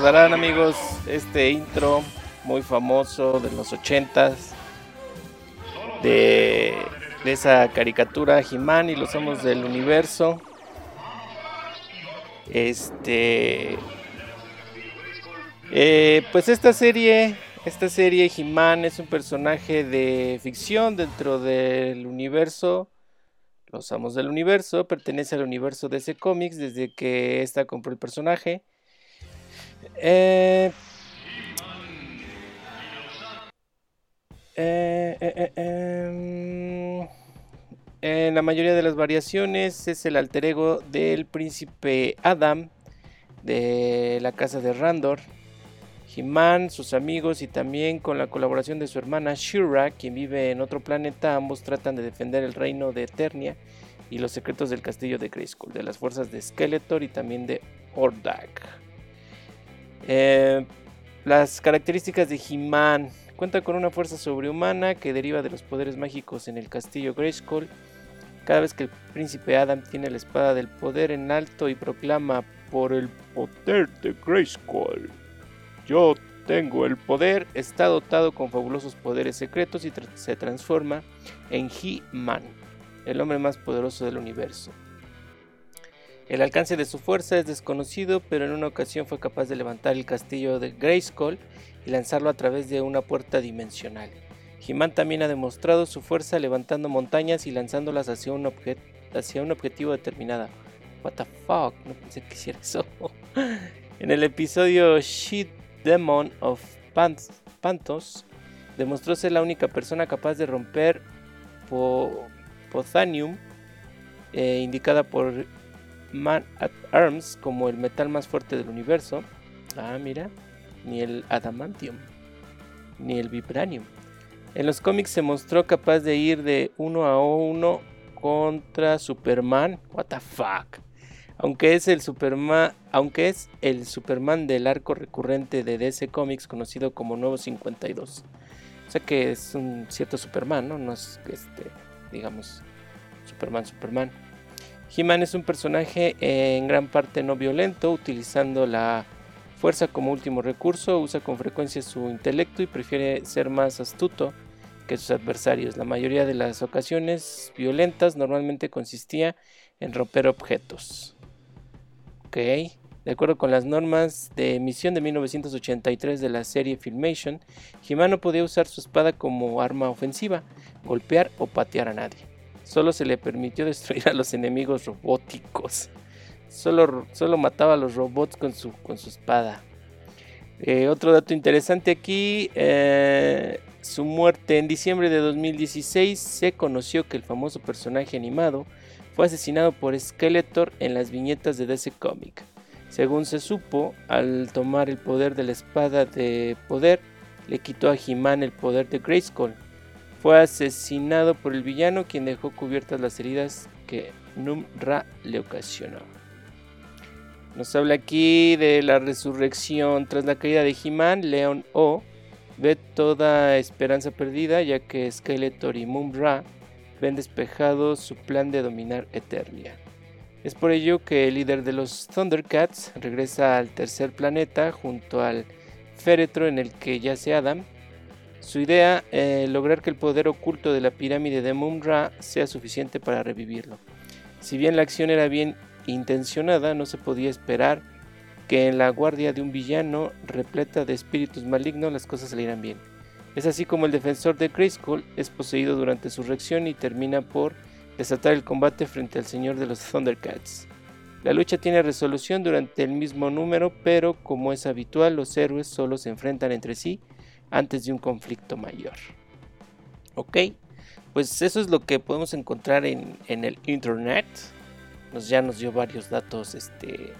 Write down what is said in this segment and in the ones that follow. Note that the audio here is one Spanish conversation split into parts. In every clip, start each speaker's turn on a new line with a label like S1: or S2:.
S1: recordarán amigos este intro muy famoso de los ochentas de, de esa caricatura He-Man y los amos del universo. Este, eh, pues esta serie, esta serie He-Man es un personaje de ficción dentro del universo los Amos del Universo pertenece al universo de ese cómics desde que esta compró el personaje. Eh, eh, eh, em, en la mayoría de las variaciones es el alter ego del príncipe Adam de la casa de Randor. He-Man, sus amigos y también con la colaboración de su hermana Shira, quien vive en otro planeta, ambos tratan de defender el reino de Eternia y los secretos del castillo de Grayskull, de las fuerzas de Skeletor y también de Hordak. Eh, las características de He-Man. Cuenta con una fuerza sobrehumana que deriva de los poderes mágicos en el castillo Grayskull. Cada vez que el príncipe Adam tiene la espada del poder en alto y proclama por el poder de Grayskull. Yo tengo el poder, está dotado con fabulosos poderes secretos y se transforma en He-Man, el hombre más poderoso del universo. El alcance de su fuerza es desconocido, pero en una ocasión fue capaz de levantar el castillo de Grayskull y lanzarlo a través de una puerta dimensional. He-Man también ha demostrado su fuerza levantando montañas y lanzándolas hacia un, hacia un objetivo determinado. What the fuck, no pensé que hiciera eso. en el episodio She Demon of Pant- Pantos, demostró ser la única persona capaz de romper po- Pothanium, eh, indicada por Man at Arms como el metal más fuerte del universo. Ah, mira, ni el Adamantium, ni el Vibranium. En los cómics se mostró capaz de ir de uno a uno contra Superman. What the fuck. Aunque es el Superman, aunque es el Superman del arco recurrente de DC Comics conocido como Nuevo 52. O sea que es un cierto Superman, ¿no? No es este, digamos, Superman, Superman. He-Man es un personaje en gran parte no violento, utilizando la fuerza como último recurso, usa con frecuencia su intelecto y prefiere ser más astuto que sus adversarios. La mayoría de las ocasiones violentas normalmente consistía en romper objetos. Ok, de acuerdo con las normas de emisión de 1983 de la serie Filmation, He-Man no podía usar su espada como arma ofensiva, golpear o patear a nadie. Solo se le permitió destruir a los enemigos robóticos. Solo, solo mataba a los robots con su, con su espada. Eh, otro dato interesante aquí, eh, su muerte en diciembre de 2016 se conoció que el famoso personaje animado fue asesinado por Skeletor en las viñetas de DC Comic. Según se supo, al tomar el poder de la espada de poder, le quitó a He-Man el poder de Grayskull. Fue asesinado por el villano quien dejó cubiertas las heridas que Num-Ra le ocasionó. Nos habla aquí de la resurrección tras la caída de He-Man, Leon O ve toda esperanza perdida ya que Skeletor y Mum-Ra ven despejado su plan de dominar Eternia. Es por ello que el líder de los Thundercats regresa al tercer planeta junto al féretro en el que yace Adam. Su idea es lograr que el poder oculto de la pirámide de Mum-Ra sea suficiente para revivirlo. Si bien la acción era bien intencionada, no se podía esperar que en la guardia de un villano repleta de espíritus malignos las cosas salieran bien. Es así como el defensor de Grayskull es poseído durante su reacción y termina por desatar el combate frente al señor de los Thundercats. La lucha tiene resolución durante el mismo número, pero como es habitual, los héroes solo se enfrentan entre sí antes de un conflicto mayor. Ok, pues eso es lo que podemos encontrar en, el internet. Nos, ya nos dio varios datos, este,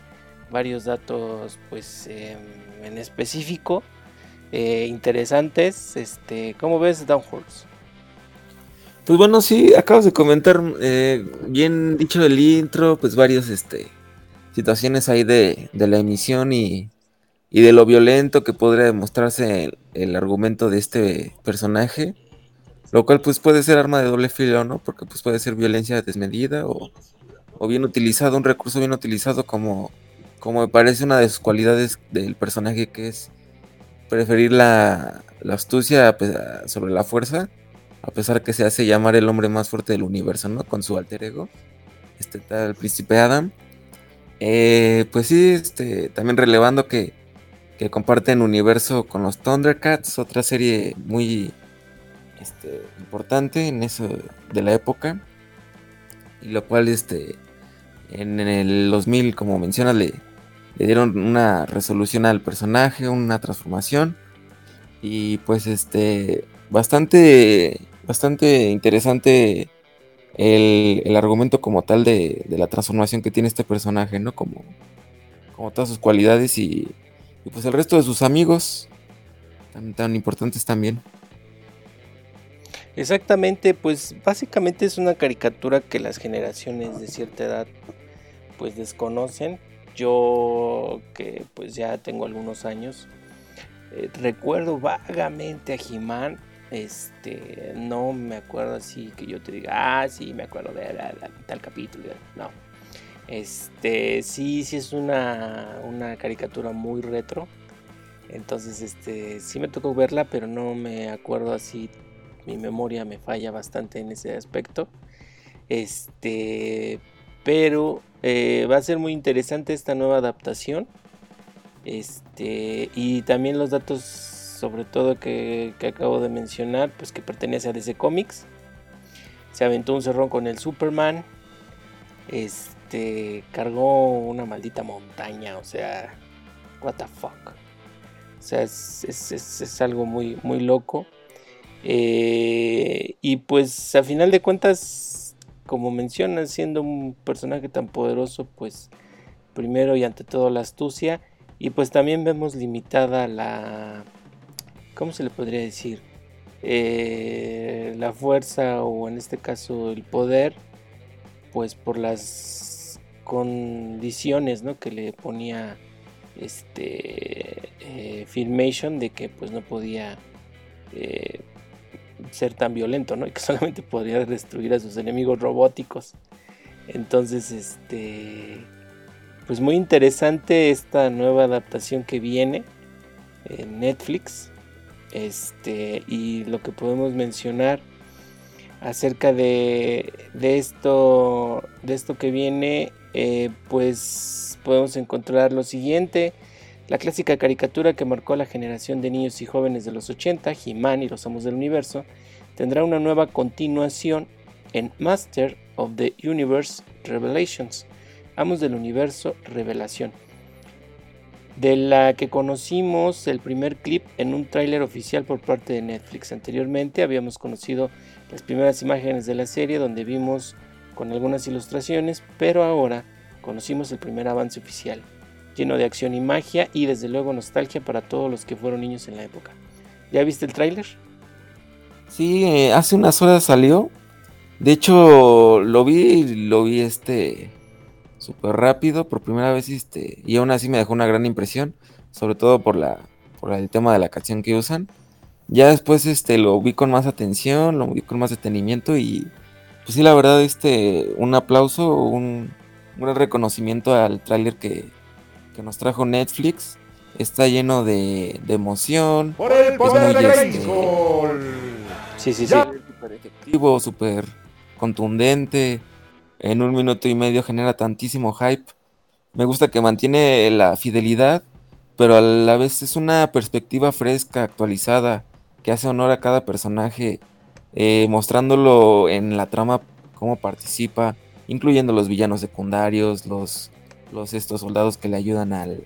S1: varios datos, pues em, en específico, eh, interesantes. Este, ¿cómo ves Downhorse?
S2: Pues bueno, sí, acabas de comentar, eh, bien dicho el intro, pues varias este, situaciones ahí de, la emisión y, de lo violento que podría demostrarse el, argumento de este personaje, lo cual pues puede ser arma de doble filo, ¿no? Porque pues puede ser violencia desmedida o, bien utilizado, un recurso bien utilizado como, como me parece una de sus cualidades del personaje que es preferir la, la astucia sobre la fuerza a pesar que se hace llamar el hombre más fuerte del universo, ¿no? Con su alter ego, este tal príncipe Adam. Eh, pues sí, este, también relevando que, que, comparten universo con los Thundercats, otra serie muy este, importante en eso de la época. Y lo cual, este, en el 2000, como mencionas, le, dieron una resolución al personaje, una transformación. Y pues este, bastante bastante interesante el, argumento como tal de, la transformación que tiene este personaje, ¿no? Como, como todas sus cualidades y, pues el resto de sus amigos tan, tan importantes también.
S1: Exactamente, pues básicamente es una caricatura que las generaciones de cierta edad pues desconocen. Yo que pues ya tengo algunos años, eh, recuerdo vagamente a Jimán este, no me acuerdo así que yo te diga, ah, sí, me acuerdo de, tal capítulo. No. Este, sí, sí es una, una caricatura muy retro. Entonces, este, sí me tocó verla, pero no me acuerdo así. Mi memoria me falla bastante en ese aspecto. Este, pero eh, va a ser muy interesante esta nueva adaptación. Este, y también los datos sobre todo que, acabo de mencionar, pues que pertenece a DC Comics. Se aventó un cerrón con el Superman. Este cargó una maldita montaña, o sea, what the fuck. O sea, es, algo muy, muy loco. Eh, y pues a final de cuentas, como mencionas, siendo un personaje tan poderoso, pues primero y ante todo la astucia. Y pues también vemos limitada la, ¿cómo se le podría decir? Eh, la fuerza o en este caso el poder, pues por las condiciones ¿no? que le ponía este eh, Filmation de que pues no podía eh, ser tan violento, ¿no? Y que solamente podía destruir a sus enemigos robóticos. Entonces, este, pues muy interesante esta nueva adaptación que viene en Netflix este, y lo que podemos mencionar acerca de, esto, de esto que viene, eh, pues podemos encontrar lo siguiente. La clásica caricatura que marcó la generación de niños y jóvenes de los 80, He-Man y los Amos del Universo, tendrá una nueva continuación en Master of the Universe Revelations, Amos del Universo Revelación de la que conocimos el primer clip en un tráiler oficial por parte de Netflix. Anteriormente habíamos conocido las primeras imágenes de la serie donde vimos con algunas ilustraciones, pero ahora conocimos el primer avance oficial, lleno de acción y magia y desde luego nostalgia para todos los que fueron niños en la época. ¿Ya viste el tráiler?
S2: Sí, eh, hace unas horas salió. De hecho, lo vi, lo vi este súper rápido por primera vez este, y aún así me dejó una gran impresión, sobre todo por, la, por el tema de la canción que usan. Ya después este, lo vi con más atención, lo vi con más detenimiento y pues sí, la verdad, este, un aplauso, un, un reconocimiento al tráiler que, que nos trajo Netflix. Está lleno de, de emoción.
S3: Por el poder
S2: de este, Sí, sí, sí. Súper efectivo, súper contundente en un minuto y medio genera tantísimo hype. Me gusta que mantiene la fidelidad, pero a la vez es una perspectiva fresca, actualizada, que hace honor a cada personaje, eh, mostrándolo en la trama, cómo participa, incluyendo los villanos secundarios, los, los estos soldados que le ayudan al,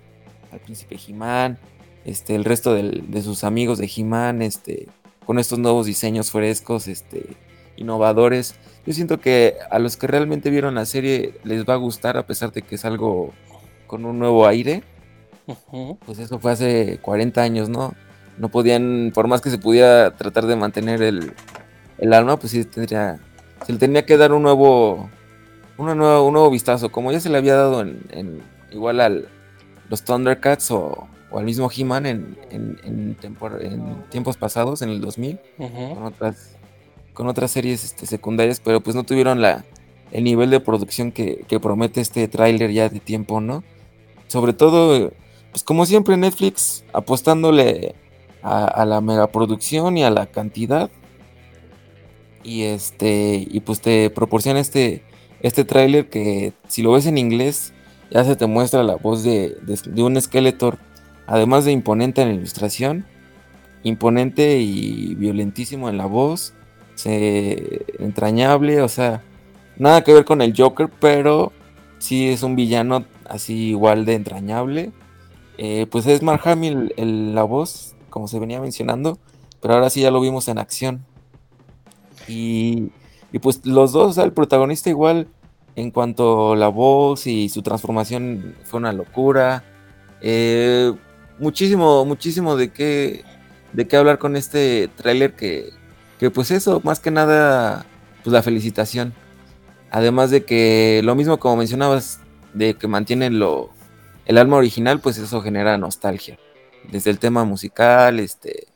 S2: al príncipe He-Man, este, el resto de sus amigos de He-Man, este, con estos nuevos diseños frescos, este, innovadores. Yo siento que a los que realmente vieron la serie les va a gustar a pesar de que es algo con un nuevo aire. Pues eso fue hace 40 años, ¿no? No podían, por más que se pudiera tratar de mantener el, alma, pues sí tendría, se le tenía que dar un nuevo, una nueva, un nuevo vistazo, como ya se le había dado en, igual al los Thundercats o, al mismo He-Man en, en, tiempos pasados, en el 2000, con otras con otras series este, secundarias, pero pues no tuvieron la, el nivel de producción que, promete este tráiler ya de tiempo, ¿no? Sobre todo, pues como siempre Netflix apostándole a, la megaproducción y a la cantidad. Y este, y pues te proporciona este, este tráiler que si lo ves en inglés ya se te muestra la voz de, de un Skeletor, además de imponente en la ilustración, imponente y violentísimo en la voz entrañable, o sea, nada que ver con el Joker, pero sí es un villano así igual de entrañable. Eh, pues es Mark Hamill la voz, como se venía mencionando, pero ahora sí ya lo vimos en acción. Y, pues los dos, el protagonista igual en cuanto a la voz y su transformación fue una locura. Eh, muchísimo, muchísimo de qué, de qué hablar con este tráiler que, que pues eso, más que nada, pues la felicitación. Además de que lo mismo como mencionabas, de que mantiene lo, el alma original, pues eso genera nostalgia. Desde el tema musical, este,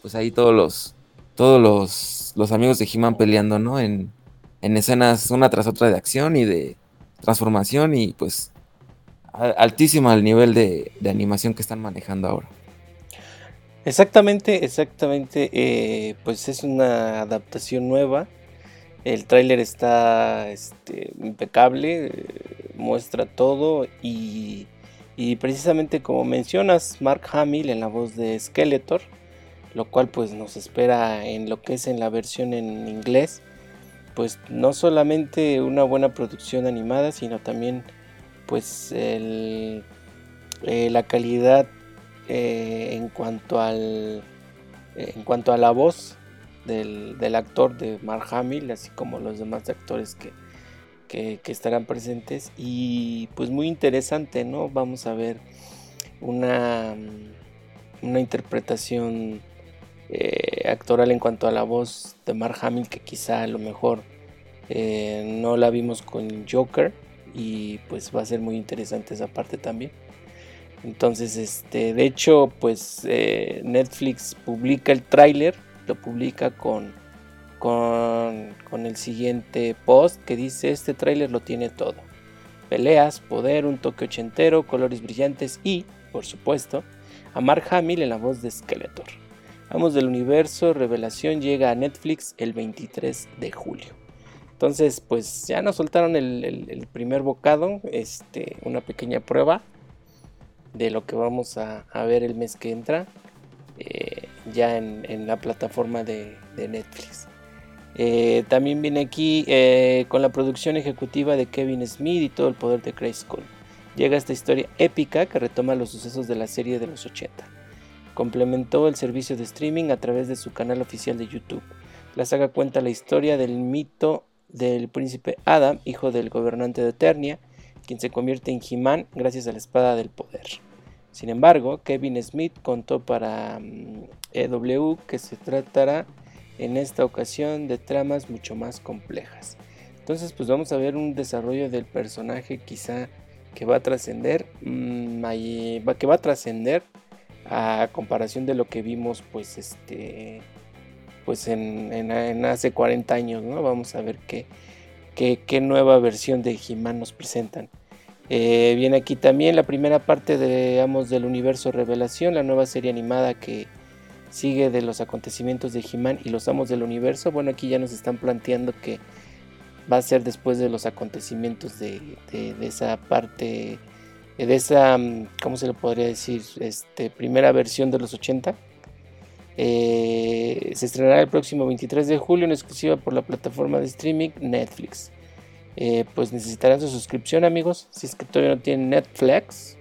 S2: pues ahí todos los, todos los, los amigos de He-Man peleando, ¿no? En, en escenas una tras otra de acción y de transformación y pues altísima el nivel de, animación que están manejando ahora.
S1: Exactamente, exactamente. Eh, pues es una adaptación nueva. El tráiler está este, impecable, eh, muestra todo y, precisamente como mencionas, Mark Hamill en la voz de Skeletor, lo cual pues nos espera en lo que es en la versión en inglés, pues no solamente una buena producción animada, sino también pues eh, la calidad eh, en cuanto al en cuanto a la voz del, actor de Mark Hamill, así como los demás actores que, que, estarán presentes. Y pues muy interesante, ¿no? Vamos a ver una, una interpretación eh, actoral en cuanto a la voz de Mark Hamill, que quizá a lo mejor no la vimos con Joker. Y pues va a ser muy interesante esa parte también. Entonces, este, de hecho, pues eh, Netflix publica el tráiler, lo publica con, con, el siguiente post que dice, este tráiler lo tiene todo. Peleas, poder, un toque ochentero, colores brillantes y, por supuesto, a Mark Hamill en la voz de Skeletor. Vamos del universo, Revelación llega a Netflix el 23 de julio. Entonces, pues ya nos soltaron el, primer bocado, este, una pequeña prueba de lo que vamos a, ver el mes que entra eh, ya en, la plataforma de, Netflix. Eh, también viene aquí eh, con la producción ejecutiva de Kevin Smith y todo el poder de School. Llega esta historia épica que retoma los sucesos de la serie de los 80. Complementó el servicio de streaming a través de su canal oficial de YouTube. La saga cuenta la historia del mito del príncipe Adam, hijo del gobernante de Eternia, quien se convierte en He-Man gracias a la espada del poder. Sin embargo, Kevin Smith contó para EW que se tratará en esta ocasión de tramas mucho más complejas. Entonces, pues vamos a ver un desarrollo del personaje quizá que va a trascender, mm, que va a trascender a comparación de lo que vimos, pues este, pues en, hace 40 años, ¿no? Vamos a ver qué, qué, nueva versión de he nos presentan. Eh, viene aquí también la primera parte de, digamos, del universo Revelación, la nueva serie animada que sigue de los acontecimientos de He-Man y los amos del universo. Bueno, aquí ya nos están planteando que va a ser después de los acontecimientos de, esa parte, de esa, mm, ¿cómo se le podría decir? Este, primera versión de los 80. Eh, se estrenará el próximo 23 de julio en exclusiva por la plataforma de streaming Netflix. eh, pues necesitarán su suscripción amigos. Si es que todavía no tienen Netflix,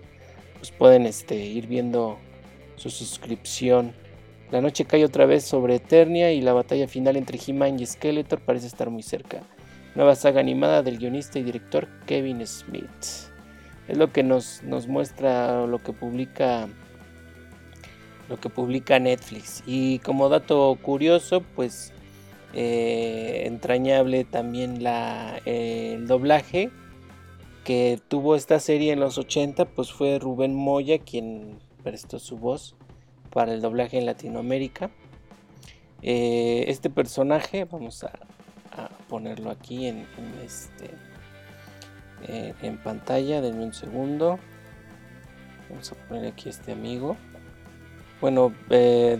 S1: pues pueden este, ir viendo su suscripción. La noche cae otra vez sobre Eternia y la batalla final entre He-Man y Skeletor parece estar muy cerca. Nueva saga animada del guionista y director Kevin Smith. Es lo que nos, muestra lo que publica lo que publica Netflix. Y como dato curioso, pues eh, entrañable también la, eh, el doblaje que tuvo esta serie en los 80, pues fue Rubén Moya quien prestó su voz para el doblaje en Latinoamérica. Eh, este personaje, vamos a, ponerlo aquí en, este en pantalla, denme un segundo. Vamos a poner aquí este amigo. Bueno,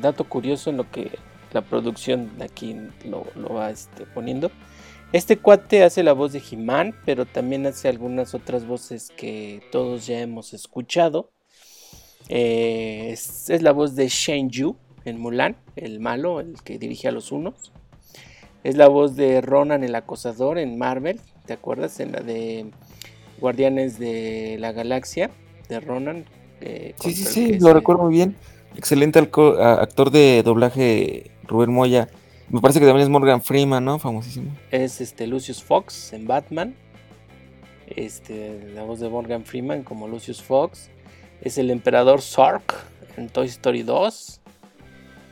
S1: dato curioso en lo que la producción aquí lo, va este, poniendo. Este cuate hace la voz de He-Man, pero también hace algunas otras voces que todos ya hemos escuchado. Eh, es, la voz de Shen Yu en Mulan, el malo, el que dirige a los unos. Es la voz de Ronan el acosador en Marvel, ¿te acuerdas? En la de Guardianes de la Galaxia, de Ronan.
S2: Eh, sí, sí, sí, lo recuerdo muy bien. Excelente actor de doblaje Rubén Moya. Me parece que también es Morgan Freeman, ¿no? Famosísimo.
S1: Es este Lucius Fox en Batman. Este, la voz de Morgan Freeman como Lucius Fox. Es el emperador Sark en Toy Story 2.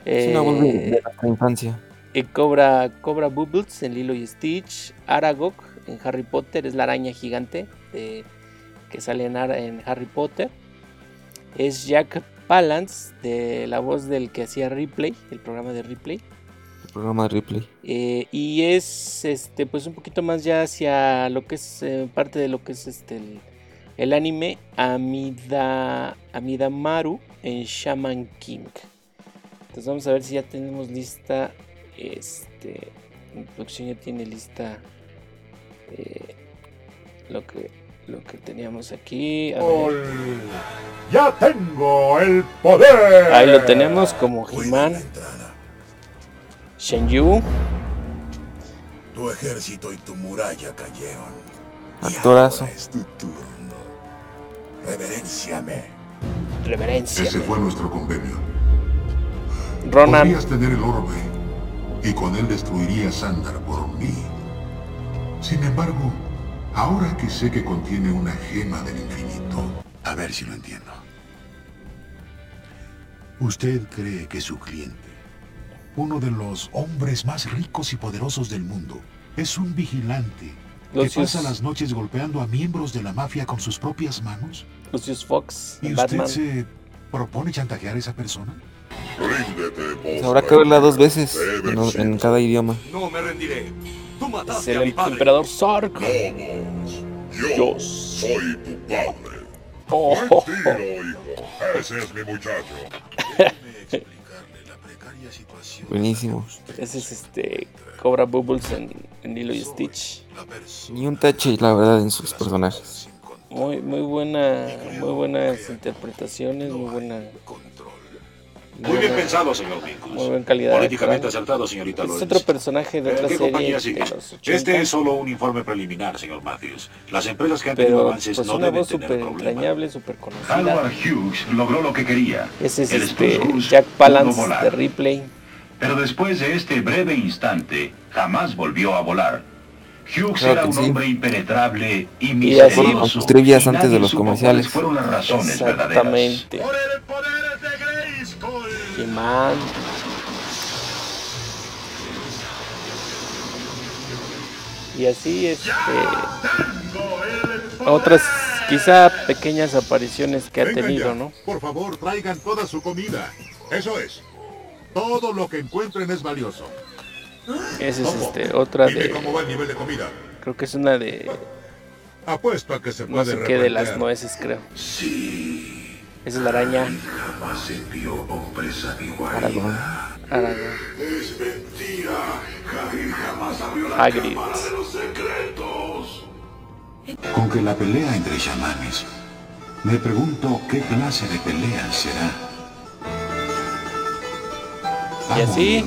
S2: Es una voz de, la eh, infancia.
S1: Y Cobra, Cobra Bubbles en Lilo y Stitch. Aragog en Harry Potter es la araña gigante que sale en, en Harry Potter. Es Jack Palance, de la voz del que hacía Ripley, el programa de Ripley.
S2: El programa de Ripley.
S1: Eh, y es este pues un poquito más ya hacia lo que es eh, parte de lo que es este el, anime Amida, Amidamaru en Shaman King. Entonces vamos a ver si ya tenemos lista. Este. La producción ya tiene lista. Eh, lo que lo que teníamos aquí.
S3: ¡Ya tengo el poder!
S1: Ahí lo tenemos como He-Man. Shenyu.
S3: Tu ejército y tu muralla cayeron.
S2: Actorazo.
S3: es tu turno. Reverenciame.
S1: Reverencia.
S3: Ese fue nuestro convenio.
S1: Ronan.
S3: Podrías tener el orbe y con él destruirías Sandar por mí. Sin embargo, Ahora que sé que contiene una gema del infinito, a ver si lo entiendo. Usted cree que su cliente, uno de los hombres más ricos y poderosos del mundo, es un vigilante que pasa las noches golpeando a miembros de la mafia con sus propias manos?
S1: Lucius Fox.
S3: ¿Y usted se propone chantajear a esa persona?
S2: Habrá que verla dos veces en cada idioma.
S3: No me rendiré
S1: es el emperador Sark.
S3: Yo soy tu padre.
S1: Oh,
S3: Ese es mi muchacho.
S2: Buenísimo.
S1: Ese es este Cobra Bubbles en, en Lilo y Stitch.
S2: Ni un tache, la verdad, en sus personajes.
S1: Muy, muy buena, muy buenas interpretaciones, muy buena
S4: muy bien pensado, señor Winkles.
S1: Muy buena calidad.
S4: Políticamente acertado, señorita Lawrence.
S1: Es otro personaje de otra
S4: ¿Qué
S1: serie
S4: compañía sigue? Este es solo un informe preliminar, señor Matthews. Las empresas que han tenido avances
S1: pues
S4: no
S1: una
S4: deben
S1: voz
S4: tener
S1: súper
S4: problema.
S1: entrañable, súper conocida.
S4: Howard Hughes logró lo que quería.
S1: Ese es
S4: El
S1: este Jack Palance
S4: volar.
S1: de Ripley.
S4: Pero después de este breve instante, jamás volvió a volar. Hughes
S2: Claro
S4: era un
S2: sí.
S4: hombre impenetrable y
S1: Y así-
S4: misterioso.
S2: Con sus trivias
S4: y
S2: antes de los comerciales.
S4: fueron las razones verdaderas.
S1: Exactamente.
S3: ¡Por el poder de!
S1: He-Man. Y así este otras quizá pequeñas apariciones que ha
S3: Vengan
S1: tenido,
S3: ya.
S1: ¿no?
S3: Por favor, traigan toda su comida. Eso es. Todo lo que encuentren es valioso.
S1: Esa es este otra
S3: Dime
S1: de
S3: cómo va el nivel de comida.
S1: creo que es una de
S3: Apuesto a que se
S1: no
S3: puede
S1: sé qué de las nueces, creo.
S3: Sí.
S1: Esa es la araña
S3: Jamás envió hombres a mi
S2: Aragorn.
S1: Aragorn.
S3: Es mentira. Hagrid jamás abrió
S1: la Hagrid. cámara
S3: de los secretos. Con que la pelea entre chamanes, me pregunto qué clase de pelea será.
S1: Y así,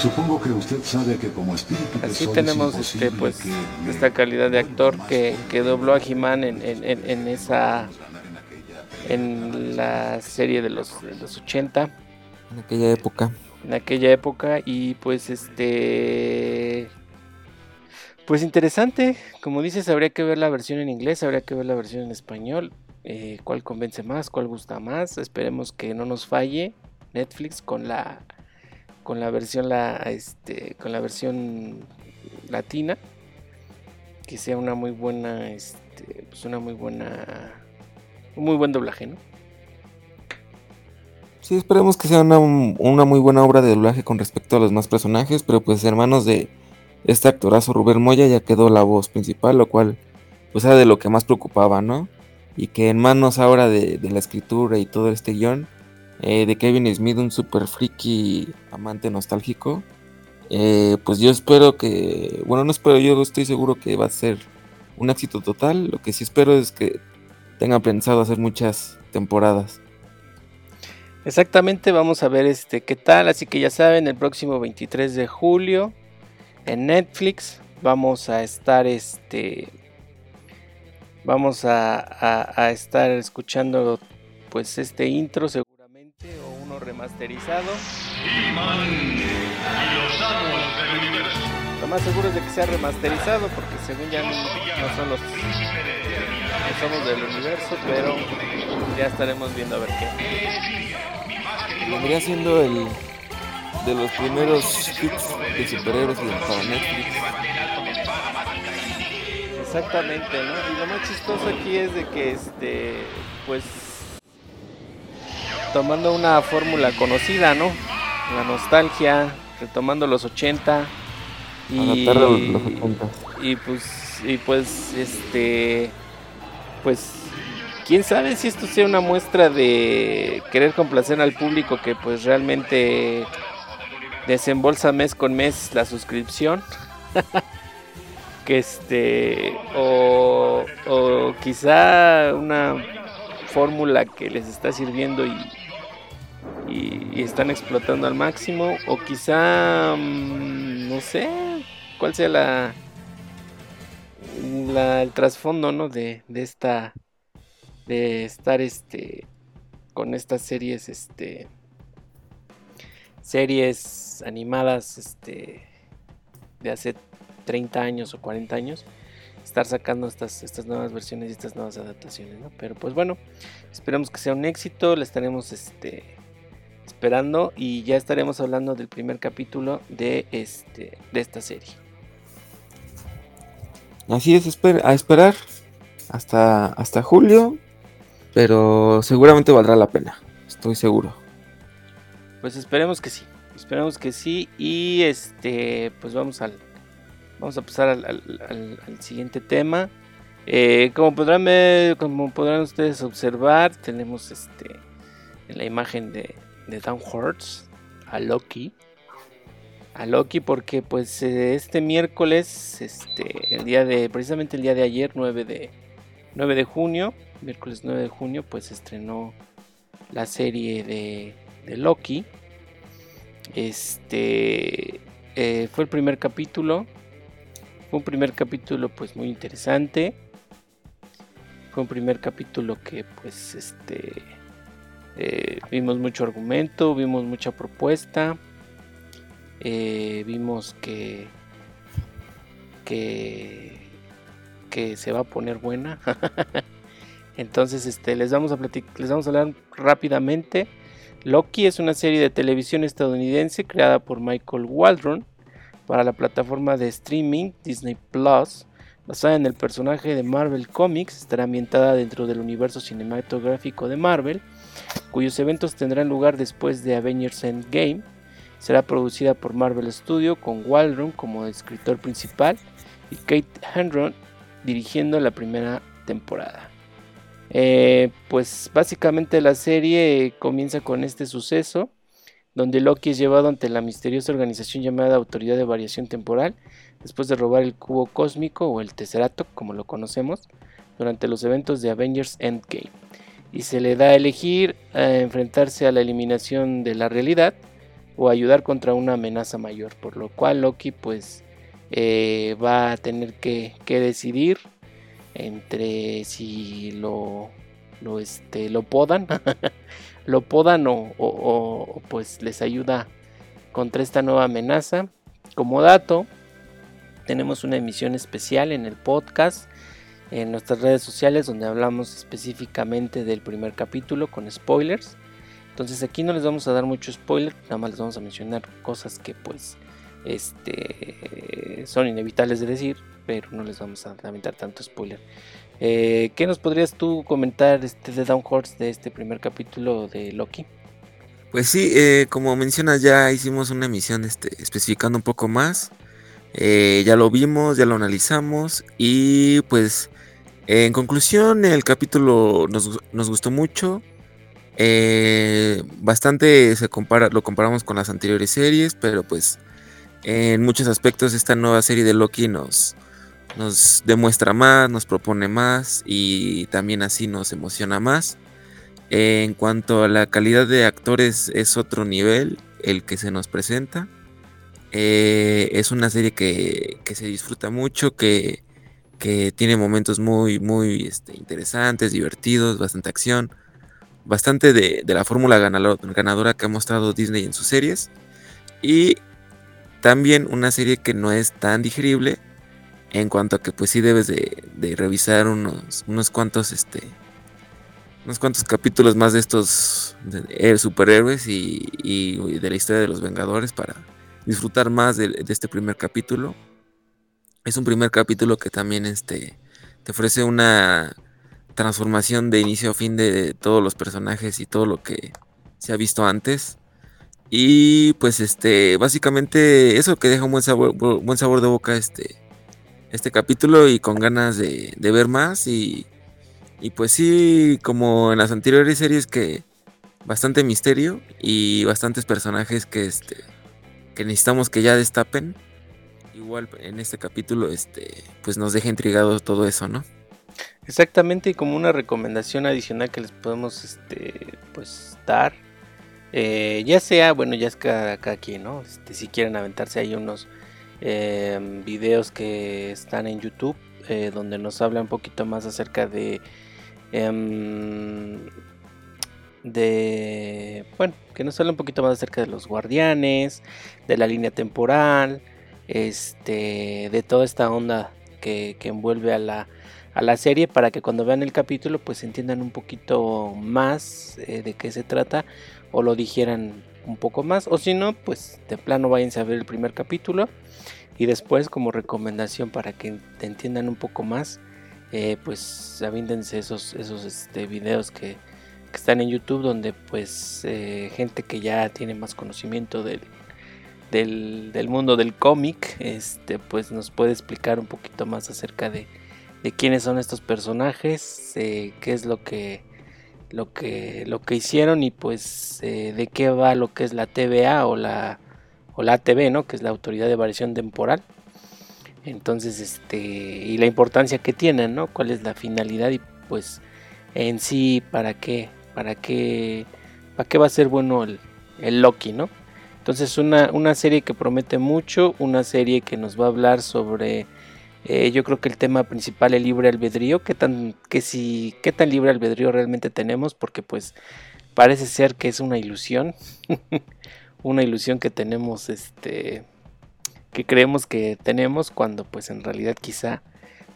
S3: Supongo que usted sabe que como espíritu
S1: Así tenemos este, pues, esta calidad de actor que, que dobló a He-Man en, en, en, esa en la serie de los, de los 80
S2: en aquella época.
S1: En aquella época y pues este pues interesante. Como dices habría que ver la versión en inglés habría que ver la versión en español. Eh, cuál convence más cuál gusta más esperemos que no nos falle Netflix con la con la versión la este con la versión latina. Que sea una muy buena este pues una muy buena muy buen doblaje no
S2: sí esperemos que sea una, una muy buena obra de doblaje con respecto a los más personajes pero pues hermanos de este actorazo Rubén Moya ya quedó la voz principal lo cual pues era de lo que más preocupaba no y que en manos ahora de, de la escritura y todo este guion eh, de Kevin Smith, un super friki amante nostálgico. Eh, pues yo espero que, bueno, no espero, yo estoy seguro que va a ser un éxito total. Lo que sí espero es que tengan pensado hacer muchas temporadas.
S1: Exactamente, vamos a ver este qué tal. Así que ya saben, el próximo 23 de julio en Netflix vamos a estar este vamos a, a estar escuchando pues este intro o uno remasterizado. Lo más seguro es de que sea remasterizado porque según ya no, son los no somos del universo, pero ya estaremos viendo a ver qué.
S2: Vendría siendo el de los primeros hits de superhéroes para Netflix.
S1: Exactamente, ¿no? Y lo más chistoso aquí es de que este pues tomando una fórmula conocida, ¿no? La nostalgia, retomando los 80 y, los 80. y pues y pues este pues quién sabe si esto sea una muestra de querer complacer al público que pues realmente desembolsa mes con mes la suscripción. que este o, o quizá una fórmula que les está sirviendo y, y, están explotando al máximo o quizá mm, no sé cuál sea la, el trasfondo no de, de esta de estar este con estas series este series animadas este de hace 30 años o 40 años estar sacando estas, estas nuevas versiones y estas nuevas adaptaciones, ¿no? Pero pues bueno, esperamos que sea un éxito, la estaremos este, esperando y ya estaremos hablando del primer capítulo de, este, de esta serie.
S2: Así es, a esperar hasta, hasta julio, pero seguramente valdrá la pena, estoy seguro.
S1: Pues esperemos que sí, esperemos que sí y este, pues vamos al, Vamos a pasar al, siguiente tema. Eh, como, podrán como podrán ustedes observar, tenemos este en la imagen de, de Down a Loki. A Loki porque pues eh, este miércoles, este, el día de, precisamente el día de ayer, 9 de, 9 de junio, miércoles 9 de junio, pues estrenó la serie de, de Loki. Este eh, fue el primer capítulo fue un primer capítulo pues muy interesante. Fue un primer capítulo que pues este eh, vimos mucho argumento, vimos mucha propuesta, eh, vimos que, que que se va a poner buena. Entonces este les vamos a les vamos a hablar rápidamente. Loki es una serie de televisión estadounidense creada por Michael Waldron para la plataforma de streaming Disney Plus, basada en el personaje de Marvel Comics, estará ambientada dentro del universo cinematográfico de Marvel, cuyos eventos tendrán lugar después de Avengers Endgame. Será producida por Marvel Studio con Waldron como escritor principal y Kate Henron dirigiendo la primera temporada. Eh, pues básicamente la serie comienza con este suceso donde Loki es llevado ante la misteriosa organización llamada Autoridad de Variación Temporal, después de robar el cubo cósmico o el Tesserato, como lo conocemos, durante los eventos de Avengers Endgame. Y se le da a elegir a enfrentarse a la eliminación de la realidad o ayudar contra una amenaza mayor, por lo cual Loki pues eh, va a tener que, decidir entre si lo, lo, este, lo podan, lo podan o, pues les ayuda contra esta nueva amenaza. Como dato, tenemos una emisión especial en el podcast, en nuestras redes sociales, donde hablamos específicamente del primer capítulo con spoilers. Entonces aquí no les vamos a dar mucho spoiler, nada más les vamos a mencionar cosas que pues este, son inevitables de decir, pero no les vamos a lamentar tanto spoiler. Eh, ¿Qué nos podrías tú comentar este, de Down Horse de este primer capítulo de Loki?
S2: Pues sí, eh, como mencionas, ya hicimos una emisión este, especificando un poco más. Eh, ya lo vimos, ya lo analizamos y pues en conclusión el capítulo nos, nos gustó mucho. Eh, bastante se compara, lo comparamos con las anteriores series, pero pues en muchos aspectos esta nueva serie de Loki nos, nos demuestra más, nos propone más y también así nos emociona más. en cuanto a la calidad de actores es otro nivel el que se nos presenta. Eh, es una serie que, se disfruta mucho, que, que tiene momentos muy, muy este, interesantes, divertidos, bastante acción bastante de, la fórmula ganadora que ha mostrado Disney en sus series. Y también una serie que no es tan digerible en cuanto a que pues sí debes de, revisar unos, unos cuantos este unos cuantos capítulos más de estos superhéroes y, de la historia de los Vengadores para disfrutar más de, este primer capítulo. Es un primer capítulo que también este, te ofrece una transformación de inicio a fin de todos los personajes y todo lo que se ha visto antes. Y pues este, básicamente eso que deja un buen sabor, buen sabor de boca este, este capítulo y con ganas de, ver más. Y, y, pues sí, como en las anteriores series que bastante misterio y bastantes personajes que, este, que necesitamos que ya destapen. Igual en este capítulo este, pues nos deja intrigado todo eso, ¿no?
S1: Exactamente, y como una recomendación adicional que les podemos este, pues, dar, eh, ya sea, bueno, ya es cada, quien, ¿no? Este, si quieren aventarse hay unos em, videos que están en YouTube eh, donde nos habla un poquito más acerca de, em, de, bueno, que nos habla un poquito más acerca de los guardianes, de la línea temporal, este, de toda esta onda que envuelve a la a la serie para que cuando vean el capítulo pues entiendan un poquito más eh, de qué se trata o lo dijeran un poco más. O si no pues de plano váyanse a ver el primer capítulo y después como recomendación para que entiendan un poco más eh, pues avíndense esos, esos este, videos que, están en YouTube donde pues eh, gente que ya tiene más conocimiento del, del, del mundo del cómic este pues nos puede explicar un poquito más acerca de de quiénes son estos personajes, qué es lo que, lo que, lo que hicieron y pues eh, de qué va lo que es la TVA o la, o la ATV, ¿no? que es la Autoridad de Variación Temporal. Entonces, este, y la importancia que tienen, ¿no? Cuál es la finalidad y pues en sí para qué, para qué, para qué va a ser bueno el, el Loki, ¿no? Entonces una, una serie que promete mucho, una serie que nos va a hablar sobre eh, yo creo que el tema principal es libre albedrío, qué tan, que si, qué tan libre albedrío realmente tenemos, porque pues parece ser que es una ilusión, una ilusión que tenemos, este, que creemos que tenemos cuando pues en realidad quizá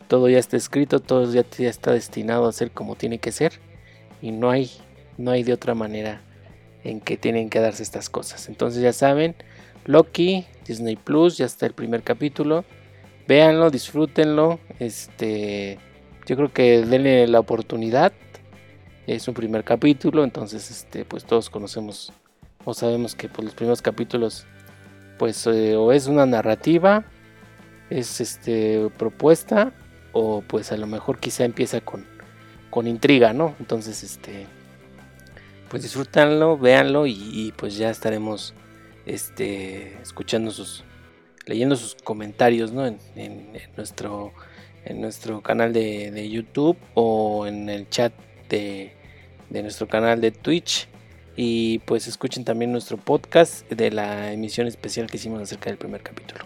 S1: todo ya está escrito, todo ya, ya está destinado a ser como tiene que ser y no hay, no hay de otra manera en que tienen que darse estas cosas. Entonces ya saben, Loki, Disney Plus, ya está el primer capítulo véanlo, disfrútenlo. Este, yo creo que denle la oportunidad. Es un primer capítulo, entonces este, pues todos conocemos o sabemos que pues, los primeros capítulos pues eh, o es una narrativa, es este propuesta o pues a lo mejor quizá empieza con, con intriga, ¿no? Entonces este pues disfrútenlo, véanlo y, y pues ya estaremos este escuchando sus leyendo sus comentarios ¿no? en, nuestro, en nuestro canal de, YouTube o en el chat de, nuestro canal de Twitch. Y pues escuchen también nuestro podcast de la emisión especial que hicimos acerca del primer capítulo.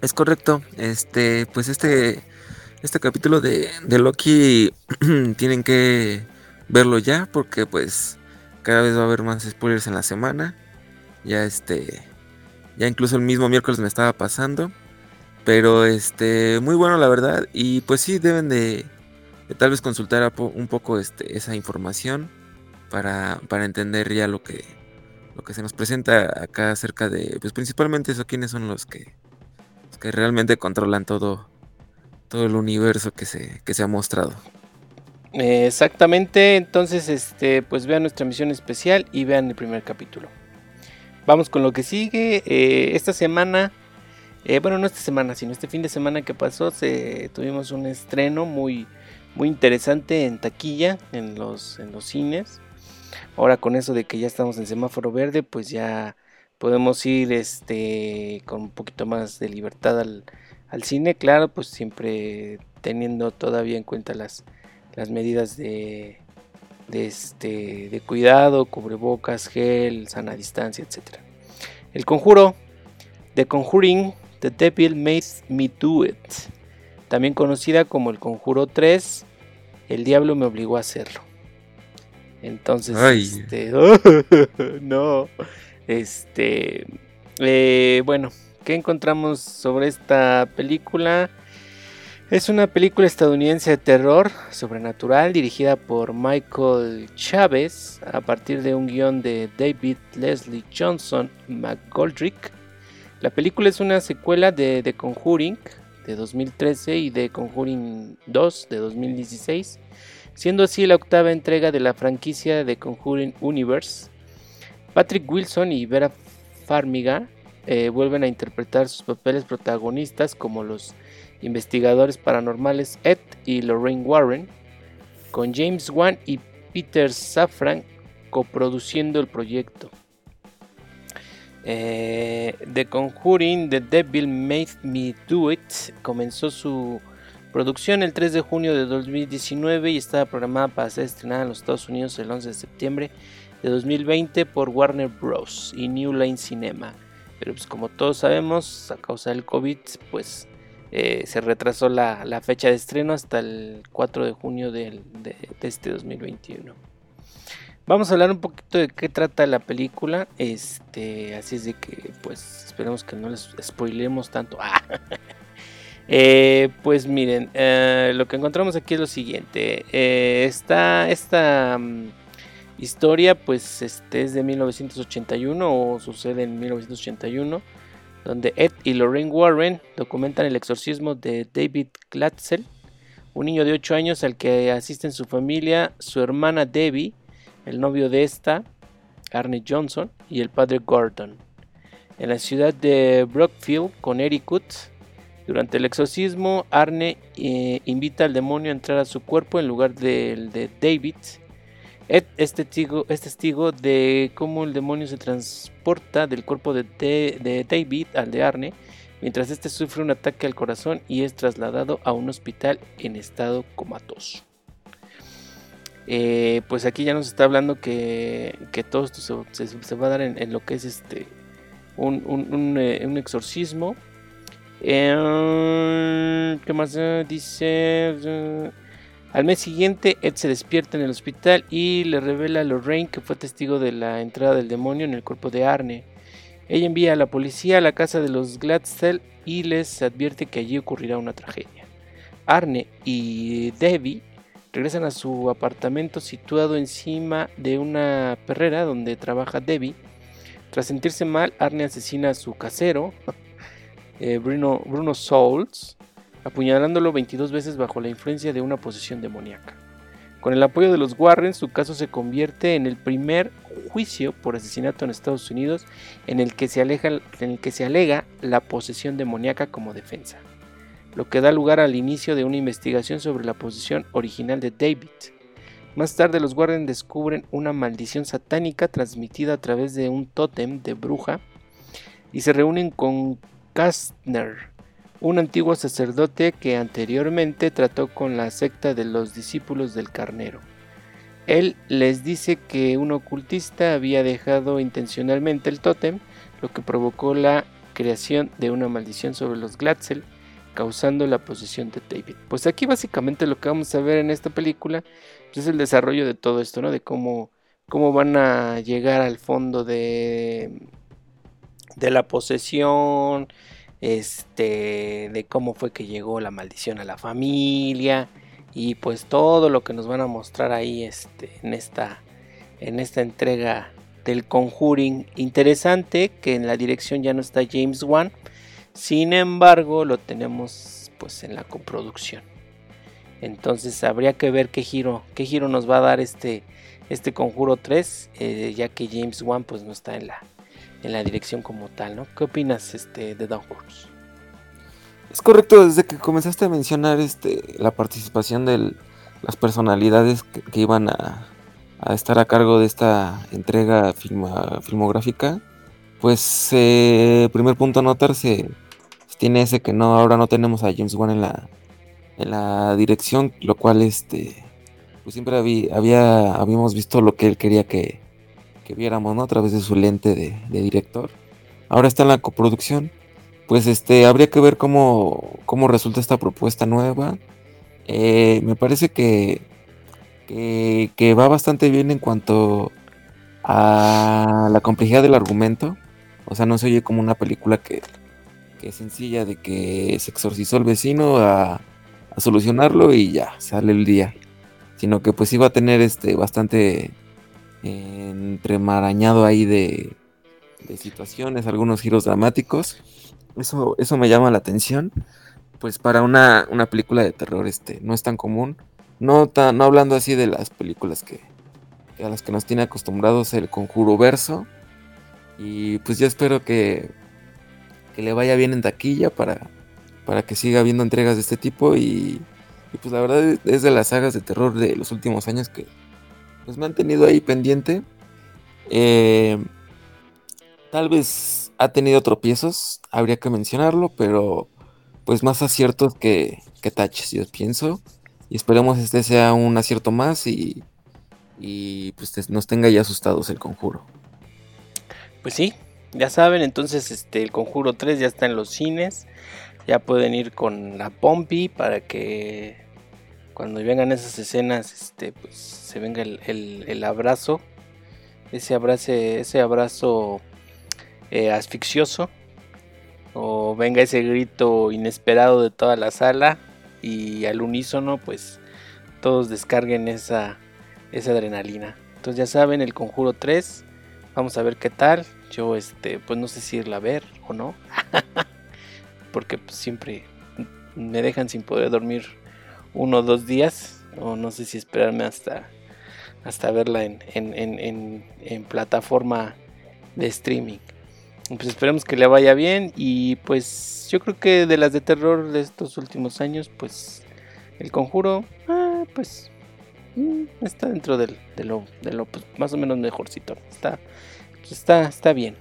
S2: Es correcto. Este, pues este, este capítulo de, de Loki tienen que verlo ya porque pues cada vez va a haber más spoilers en la semana. Ya este, ya incluso el mismo miércoles me estaba pasando. Pero este, muy bueno la verdad. Y pues sí, deben de, tal vez consultar un poco este, esa información para, para entender ya lo que, lo que se nos presenta acá acerca de, pues principalmente eso, quiénes son los que, que realmente controlan todo, todo el universo que se, que se ha mostrado.
S1: exactamente, entonces este, pues vean nuestra misión especial y vean el primer capítulo. Vamos con lo que sigue. Eh, esta semana eh, bueno, no esta semana, sino este fin de semana que pasó, tuvimos un estreno muy, muy interesante en taquilla, en los, en los cines. Ahora con eso de que ya estamos en semáforo verde, pues ya podemos ir este, con un poquito más de libertad al, cine, claro, pues siempre teniendo todavía en cuenta las, las medidas de, de, este, de cuidado, cubrebocas, gel, sana distancia, etc. El conjuro de Conjuring The Devil Made Me Do It, también conocida como El Conjuro 3, El Diablo me obligó a hacerlo. Entonces, este, no, este, eh, bueno, ¿qué encontramos sobre esta película? Es una película estadounidense de terror sobrenatural dirigida por Michael Chávez a partir de un guion de David Leslie Johnson McGoldrick la película es una secuela de The Conjuring de 2013 y de Conjuring 2 de 2016, siendo así la octava entrega de la franquicia de Conjuring Universe. Patrick Wilson y Vera Farmiga eh, vuelven a interpretar sus papeles protagonistas como los investigadores paranormales Ed y Lorraine Warren, con James Wan y Peter Safran coproduciendo el proyecto. Eh, The Conjuring The Devil Made Me Do It comenzó su producción el 3 de junio de 2019 y estaba programada para ser estrenada en los Estados Unidos el 11 de septiembre de 2020 por Warner Bros. y New Line Cinema. Pero pues como todos sabemos, a causa del COVID, pues eh, se retrasó la, fecha de estreno hasta el 4 de junio de, este 2021. Vamos a hablar un poquito de qué trata la película. Este, así es de que, pues, esperemos que no les spoilemos tanto. Eh, pues miren, eh, lo que encontramos aquí es lo siguiente. Está esta mm, historia, pues, este es de 1981 o sucede en 1981, donde Ed y Lorraine Warren documentan el exorcismo de David Glatzel, un niño de 8 años al que asisten su familia, su hermana Debbie el novio de esta, Arne Johnson, y el padre Gordon. En la ciudad de Brookfield, Connecticut, durante el exorcismo, Arne eh, invita al demonio a entrar a su cuerpo en lugar del de David. Es testigo, es testigo de cómo el demonio se transporta del cuerpo de, de David al de Arne, mientras este sufre un ataque al corazón y es trasladado a un hospital en estado comatoso. Eh, pues aquí ya nos está hablando que, todo esto se, va a dar en, lo que es este un, eh, exorcismo. Eh, ¿Qué más dice? Al mes siguiente, Ed se despierta en el hospital y le revela a Lorraine que fue testigo de la entrada del demonio en el cuerpo de Arne. Ella envía a la policía a la casa de los Gladstone y les advierte que allí ocurrirá una tragedia. Arne y Debbie regresan a su apartamento situado encima de una perrera donde trabaja Debbie. Tras sentirse mal, Arne asesina a su casero, eh, Bruno, Bruno Souls, apuñalándolo 22 veces bajo la influencia de una posesión demoníaca. Con el apoyo de los Warren, su caso se convierte en el primer juicio por asesinato en Estados Unidos en el que se, en el que se alega la posesión demoníaca como defensa lo que da lugar al inicio de una investigación sobre la posición original de David. Más tarde los Warren descubren una maldición satánica transmitida a través de un tótem de bruja y se reúnen con Kastner, un antiguo sacerdote que anteriormente trató con la secta de los discípulos del carnero. él les dice que un ocultista había dejado intencionalmente el tótem, lo que provocó la creación de una maldición sobre los Glatzel, causando la posesión de David. Pues aquí básicamente lo que vamos a ver en esta película pues, es el desarrollo de todo esto, ¿no? De cómo, cómo van a llegar al fondo de, de la posesión, este, de cómo fue que llegó la maldición a la familia y pues todo lo que nos van a mostrar ahí este, en, esta, en esta entrega del Conjuring. Interesante que en la dirección ya no está James Wan, sin embargo lo tenemos pues en la coproducción. Entonces habría que ver qué giro, qué giro nos va a dar este, este Conjuro 3, eh, ya que James Wan pues no está en la, en la dirección como tal, ¿no? ¿Qué opinas este, de Downforce?
S2: Es correcto, desde que comenzaste a mencionar este, la participación de las personalidades que, iban a, estar a cargo de esta entrega filmográfica, pues eh, primer punto a notarse tiene ese que no ahora no tenemos a James Wan en la en la dirección, lo cual este pues siempre había, habíamos visto lo que él quería que, que viéramos, ¿no? A través de su lente de, director. Ahora está en la coproducción. Pues este, habría que ver cómo, cómo resulta esta propuesta nueva. Eh, me parece que, que, va bastante bien en cuanto a la complejidad del argumento. O sea, no se oye como una película que, que es sencilla de que se exorcizó el vecino a, a solucionarlo y ya, sale el día. Sino que pues iba a tener este bastante entremarañado ahí de, situaciones, algunos giros dramáticos. Eso, eso me llama la atención. Pues para una, película de terror este, no es tan común. No, no hablando así de las películas que, a las que nos tiene acostumbrados el conjuro verso. Y pues yo espero que, que le vaya bien en taquilla para, para que siga habiendo entregas de este tipo. Y, y pues la verdad es de las sagas de terror de los últimos años que, pues me han tenido ahí pendiente. Eh, tal vez ha tenido tropiezos, habría que mencionarlo, pero pues más aciertos que, que taches, yo pienso. Y esperemos este sea un acierto más y, y pues nos tenga ya asustados el conjuro.
S1: Pues sí, ya saben, entonces este el conjuro 3 ya está en los cines. Ya pueden ir con la Pompi para que cuando vengan esas escenas, este, pues se venga el, abrazo, ese abrazo, ese abrazo eh, asfixioso, o venga ese grito inesperado de toda la sala y al unísono, pues todos descarguen esa, esa adrenalina. Entonces ya saben, el conjuro 3, vamos a ver qué tal. Yo, este, pues no sé si irla a ver o no, porque pues, siempre me dejan sin poder dormir uno o dos días, o no sé si esperarme hasta, hasta verla en, en, plataforma de streaming. Pues esperemos que le vaya bien y pues yo creo que de las de terror de estos últimos años, pues el conjuro, ah, pues mm, está dentro del, de lo, de lo pues, más o menos mejorcito. Está, pues, está, está bien.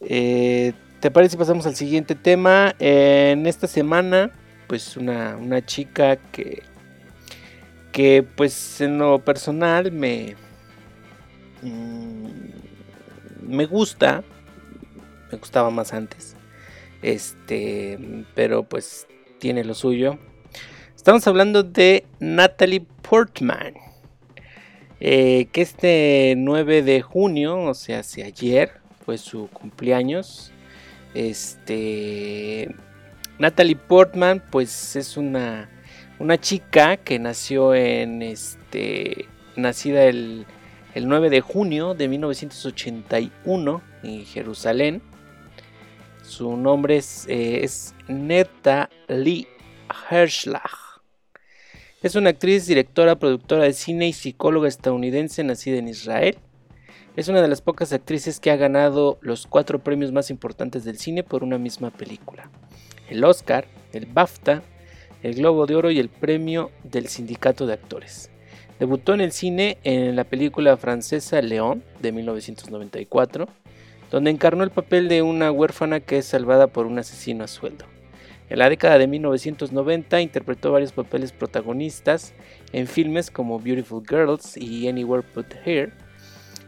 S1: Eh, ¿Te parece pasamos al siguiente tema? en esta semana pues una, chica que, que pues en lo personal me, mm, me gusta, me gustaba más antes, este, pero pues tiene lo suyo. Estamos hablando de Natalie Portman. Eh, que este 9 de junio, o sea, hace ayer, fue su cumpleaños. Este Natalie Portman, pues es una, una chica que nació en este. nacida el, 9 de junio de 1981 en Jerusalén. Su nombre es, eh, es Neta Lee Herschlag. Es una actriz, directora, productora de cine y psicóloga estadounidense nacida en Israel. Es una de las pocas actrices que ha ganado los cuatro premios más importantes del cine por una misma película el Oscar, el BAFTA, el Globo de Oro y el Premio del Sindicato de Actores. Debutó en el cine en la película francesa León de 1994, donde encarnó el papel de una huérfana que es salvada por un asesino a sueldo. En la década de 1990 interpretó varios papeles protagonistas en filmes como Beautiful Girls y Anywhere Put Here.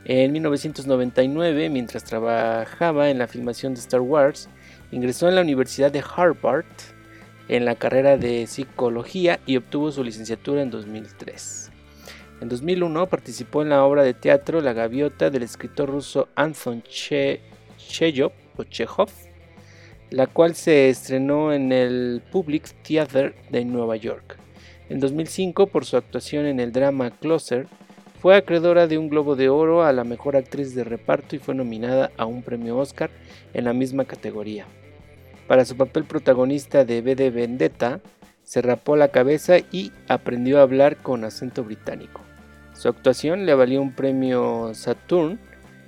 S1: En 1999, mientras trabajaba en la filmación de Star Wars, ingresó en la Universidad de Harvard en la carrera de psicología y obtuvo su licenciatura en 2003. En 2001 participó en la obra de teatro La Gaviota del escritor ruso Anton Chejov, la cual se estrenó en el Public Theater de Nueva York. En 2005, por su actuación en el drama Closer, fue acreedora de un Globo de Oro a la mejor actriz de reparto y fue nominada a un premio Oscar en la misma categoría. Para su papel protagonista de B de Vendetta, se rapó la cabeza y aprendió a hablar con acento británico. Su actuación le valió un premio Saturn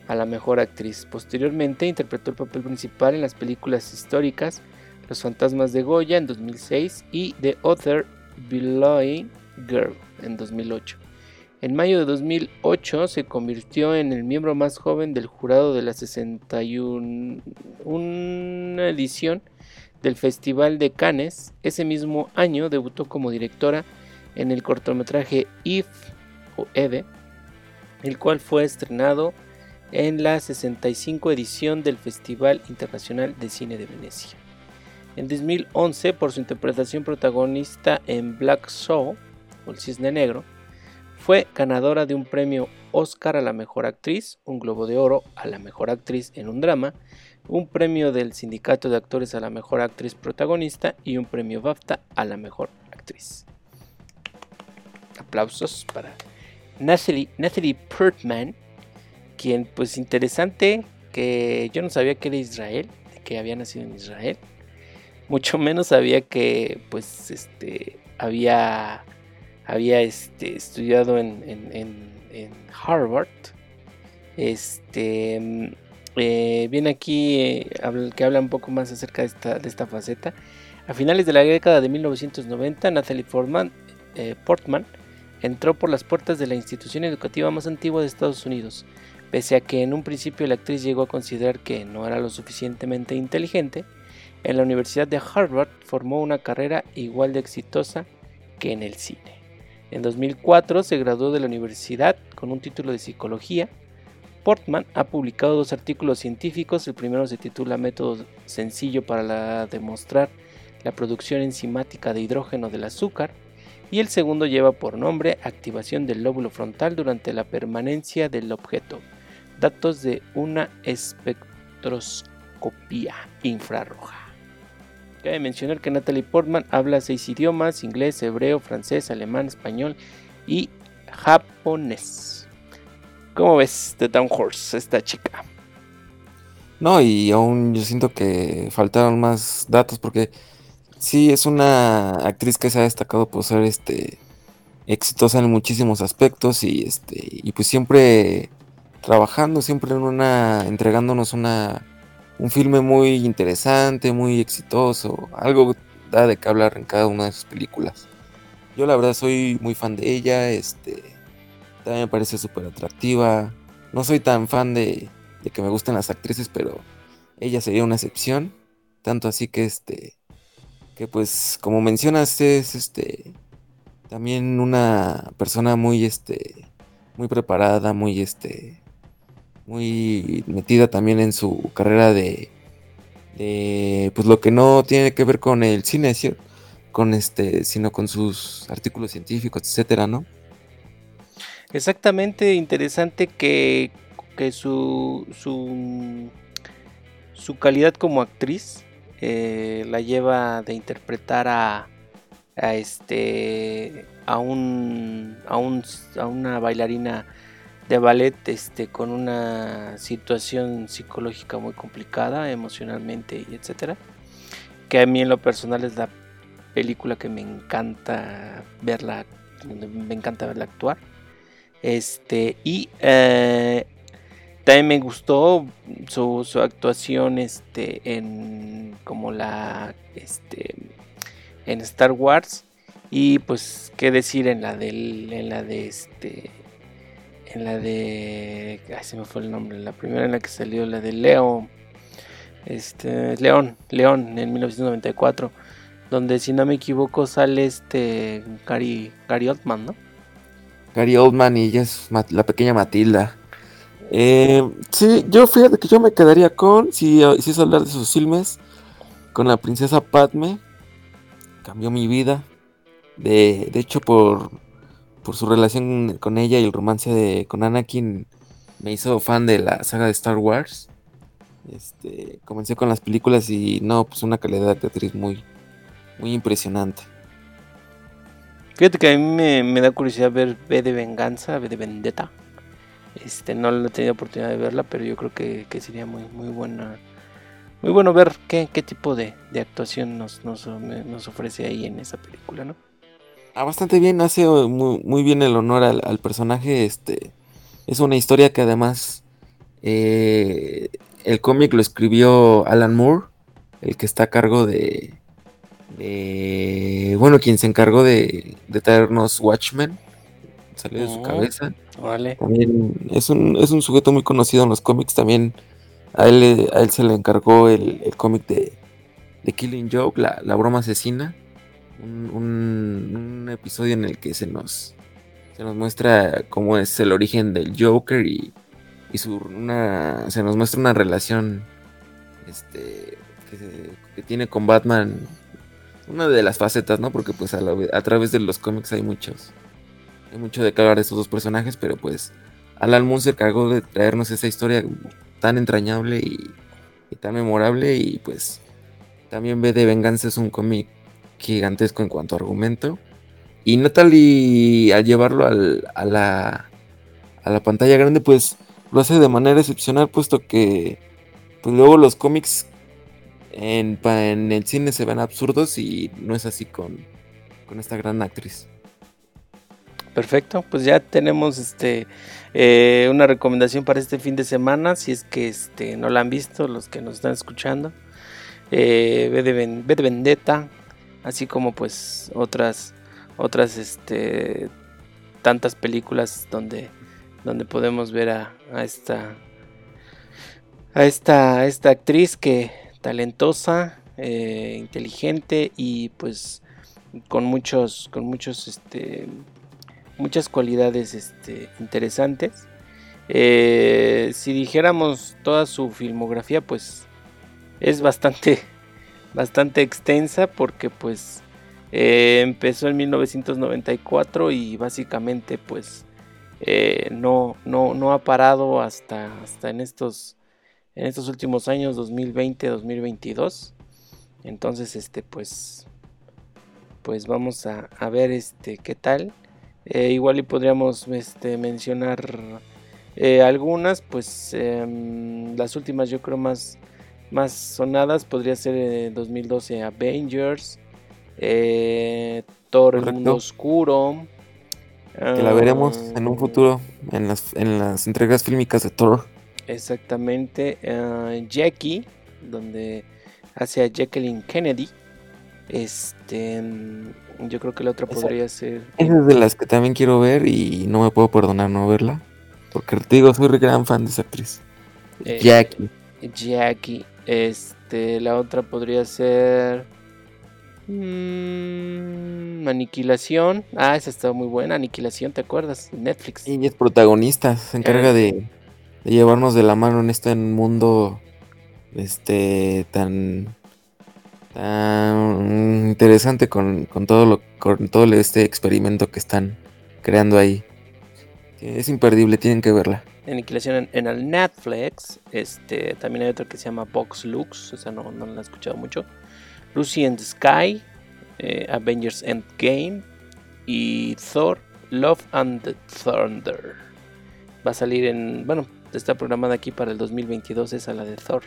S1: a la mejor actriz. Posteriormente interpretó el papel principal en las películas históricas Los fantasmas de Goya en 2006 y The Other Below Girl en 2008. En mayo de 2008 se convirtió en el miembro más joven del jurado de la 61 edición del Festival de Cannes. Ese mismo año debutó como directora en el cortometraje If o Eve, el cual fue estrenado en la 65 edición del Festival Internacional de Cine de Venecia. En 2011, por su interpretación protagonista en Black Show, o El Cisne Negro, fue ganadora de un premio Oscar a la Mejor Actriz, un Globo de Oro a la Mejor Actriz en un Drama, un premio del Sindicato de Actores a la Mejor Actriz Protagonista y un premio BAFTA a la Mejor Actriz. Aplausos para Natalie, Natalie Portman, quien pues interesante que yo no sabía que era Israel, que había nacido en Israel. Mucho menos sabía que pues este había había este, estudiado en, Harvard. Este eh, viene aquí eh, que habla un poco más acerca de esta, faceta. A finales de la década de 1990, Natalie eh, Portman entró por las puertas de la institución educativa más antigua de Estados Unidos. Pese a que en un principio la actriz llegó a considerar que no era lo suficientemente inteligente, en la Universidad de Harvard formó una carrera igual de exitosa que en el cine. En 2004 se graduó de la universidad con un título de psicología. Portman ha publicado dos artículos científicos, el primero se titula Método sencillo para demostrar la producción enzimática de hidrógeno del azúcar y el segundo lleva por nombre Activación del lóbulo frontal durante la permanencia del objeto, datos de una espectroscopía infrarroja. Cabe mencionar que Natalie Portman habla seis idiomas, inglés, hebreo, francés, alemán, español y japonés. ¿Cómo ves The Down Horse, esta chica?
S2: No, y aún yo siento que faltaron más datos porque sí es una actriz que se ha destacado por ser este exitosa en muchísimos aspectos y este y pues siempre trabajando, siempre en una entregándonos una un filme muy interesante, muy exitoso, algo da de qué hablar en cada una de sus películas. Yo la verdad soy muy fan de ella, este, también me parece súper atractiva. No soy tan fan de, de, que me gusten las actrices, pero ella sería una excepción. Tanto así que este, que pues como mencionas es este, también una persona muy este, muy preparada, muy este, muy metida también en su carrera de, pues lo que no tiene que ver con el cine, con este, sino con sus artículos científicos, etcétera, ¿no?
S1: Exactamente, interesante que, que su, su, su calidad como actriz eh, la lleva de interpretar a, a este a un, a un a una bailarina de ballet este, con una situación psicológica muy complicada emocionalmente y etcétera que a mí en lo personal es la película que me encanta verla me encanta verla actuar este y eh, también me gustó su, actuación este en como la este en Star Wars y pues qué decir en la del en la de este en la de. Ay, se me fue el nombre. La primera en la que salió, la de Leo. Este, León, León, en 1994. donde si no me equivoco sale este Gary, Gary Oldman, ¿no?
S2: Gary Oldman y la pequeña Matilda. Eh, sí, yo fíjate que yo me quedaría con, si, si es hablar de sus filmes, con la princesa Padme. Cambió mi vida. De, de hecho, por, por su relación con ella y el romance de, con Anakin, me hizo fan de la saga de Star Wars. Este, comencé con las películas y no, pues una calidad de actriz muy, muy impresionante.
S1: Fíjate que a mí me, da curiosidad ver B de Venganza, B de Vendetta. Este, no he tenido oportunidad de verla, pero yo creo que, sería muy, muy buena. Muy bueno ver qué, qué tipo de, actuación nos, nos, ofrece ahí en esa película, ¿no?
S2: Ah, bastante bien, hace muy, muy bien el honor al, personaje. Este, es una historia que además eh, el cómic lo escribió Alan Moore, el que está a cargo de, bueno, quien se encargó de, traernos Watchmen, salió de su oh, cabeza.
S1: Vale.
S2: También es un, es un sujeto muy conocido en los cómics, también a él, a él se le encargó el, cómic de, de, Killing Joke, la, broma asesina, un, episodio en el que se nos, se nos muestra cómo es el origen del Joker y, y su, una, se nos muestra una relación este, que, que tiene con Batman una de las facetas, ¿no? Porque pues a, través de los cómics hay muchos, hay mucho de que hablar de estos dos personajes, pero pues Alan Moon se encargó de traernos esa historia tan entrañable y, tan memorable y pues también ve de Venganza es un cómic gigantesco en cuanto a argumento. Y Natalie al llevarlo al, a, la, a la pantalla grande pues lo hace de manera excepcional puesto que pues luego los cómics en, el cine se ven absurdos y no es así con, esta gran actriz.
S1: Perfecto, pues ya tenemos este eh, una recomendación para este fin de semana, si es que este, no la han visto los que nos están escuchando. Eh, de, de, Vendetta, así como pues otras otras este tantas películas donde donde podemos ver a, a esta a esta a esta actriz que talentosa, eh, inteligente y pues con muchos, con muchos, este, muchas cualidades este, interesantes. Eh, si dijéramos toda su filmografía, pues es bastante, bastante extensa porque pues eh, empezó en 1994 y básicamente pues no, no, no ha parado hasta, hasta en estos en estos últimos años 2020 2022 entonces este pues pues vamos a, ver este qué tal. Eh, igual y podríamos este, mencionar eh, algunas pues em, las últimas yo creo más más sonadas. Podría ser en 2012 Avengers eh, Thor el mundo oscuro.
S2: Que la veremos en un futuro en las, en las entregas fílmicas de Thor
S1: Exactamente. Uh, Jackie, donde hace a Jacqueline Kennedy. Este, mm, yo creo que la otra podría ser.
S2: Esa es de las que también quiero ver y no me puedo perdonar no verla. Porque te digo, soy gran fan de esa actriz. Eh, Jackie.
S1: Jackie. Este, la otra podría ser. Mmm, Aniquilación. Ah, esa estaba muy buena. Aniquilación, ¿te acuerdas? Netflix.
S2: Y es protagonista, se encarga eh, de de llevarnos de la mano en este mundo este tan tan interesante con, todo lo con todo este experimento que están creando ahí es imperdible tienen que verla.
S1: Aniquilación en, el Netflix este también hay otra que se llama Box Lux esa no, no la he escuchado mucho. Lucy and Sky eh, Avengers Endgame y Thor Love and the Thunder. Va a salir en bueno está programada aquí para el 2022 es a la de Thor.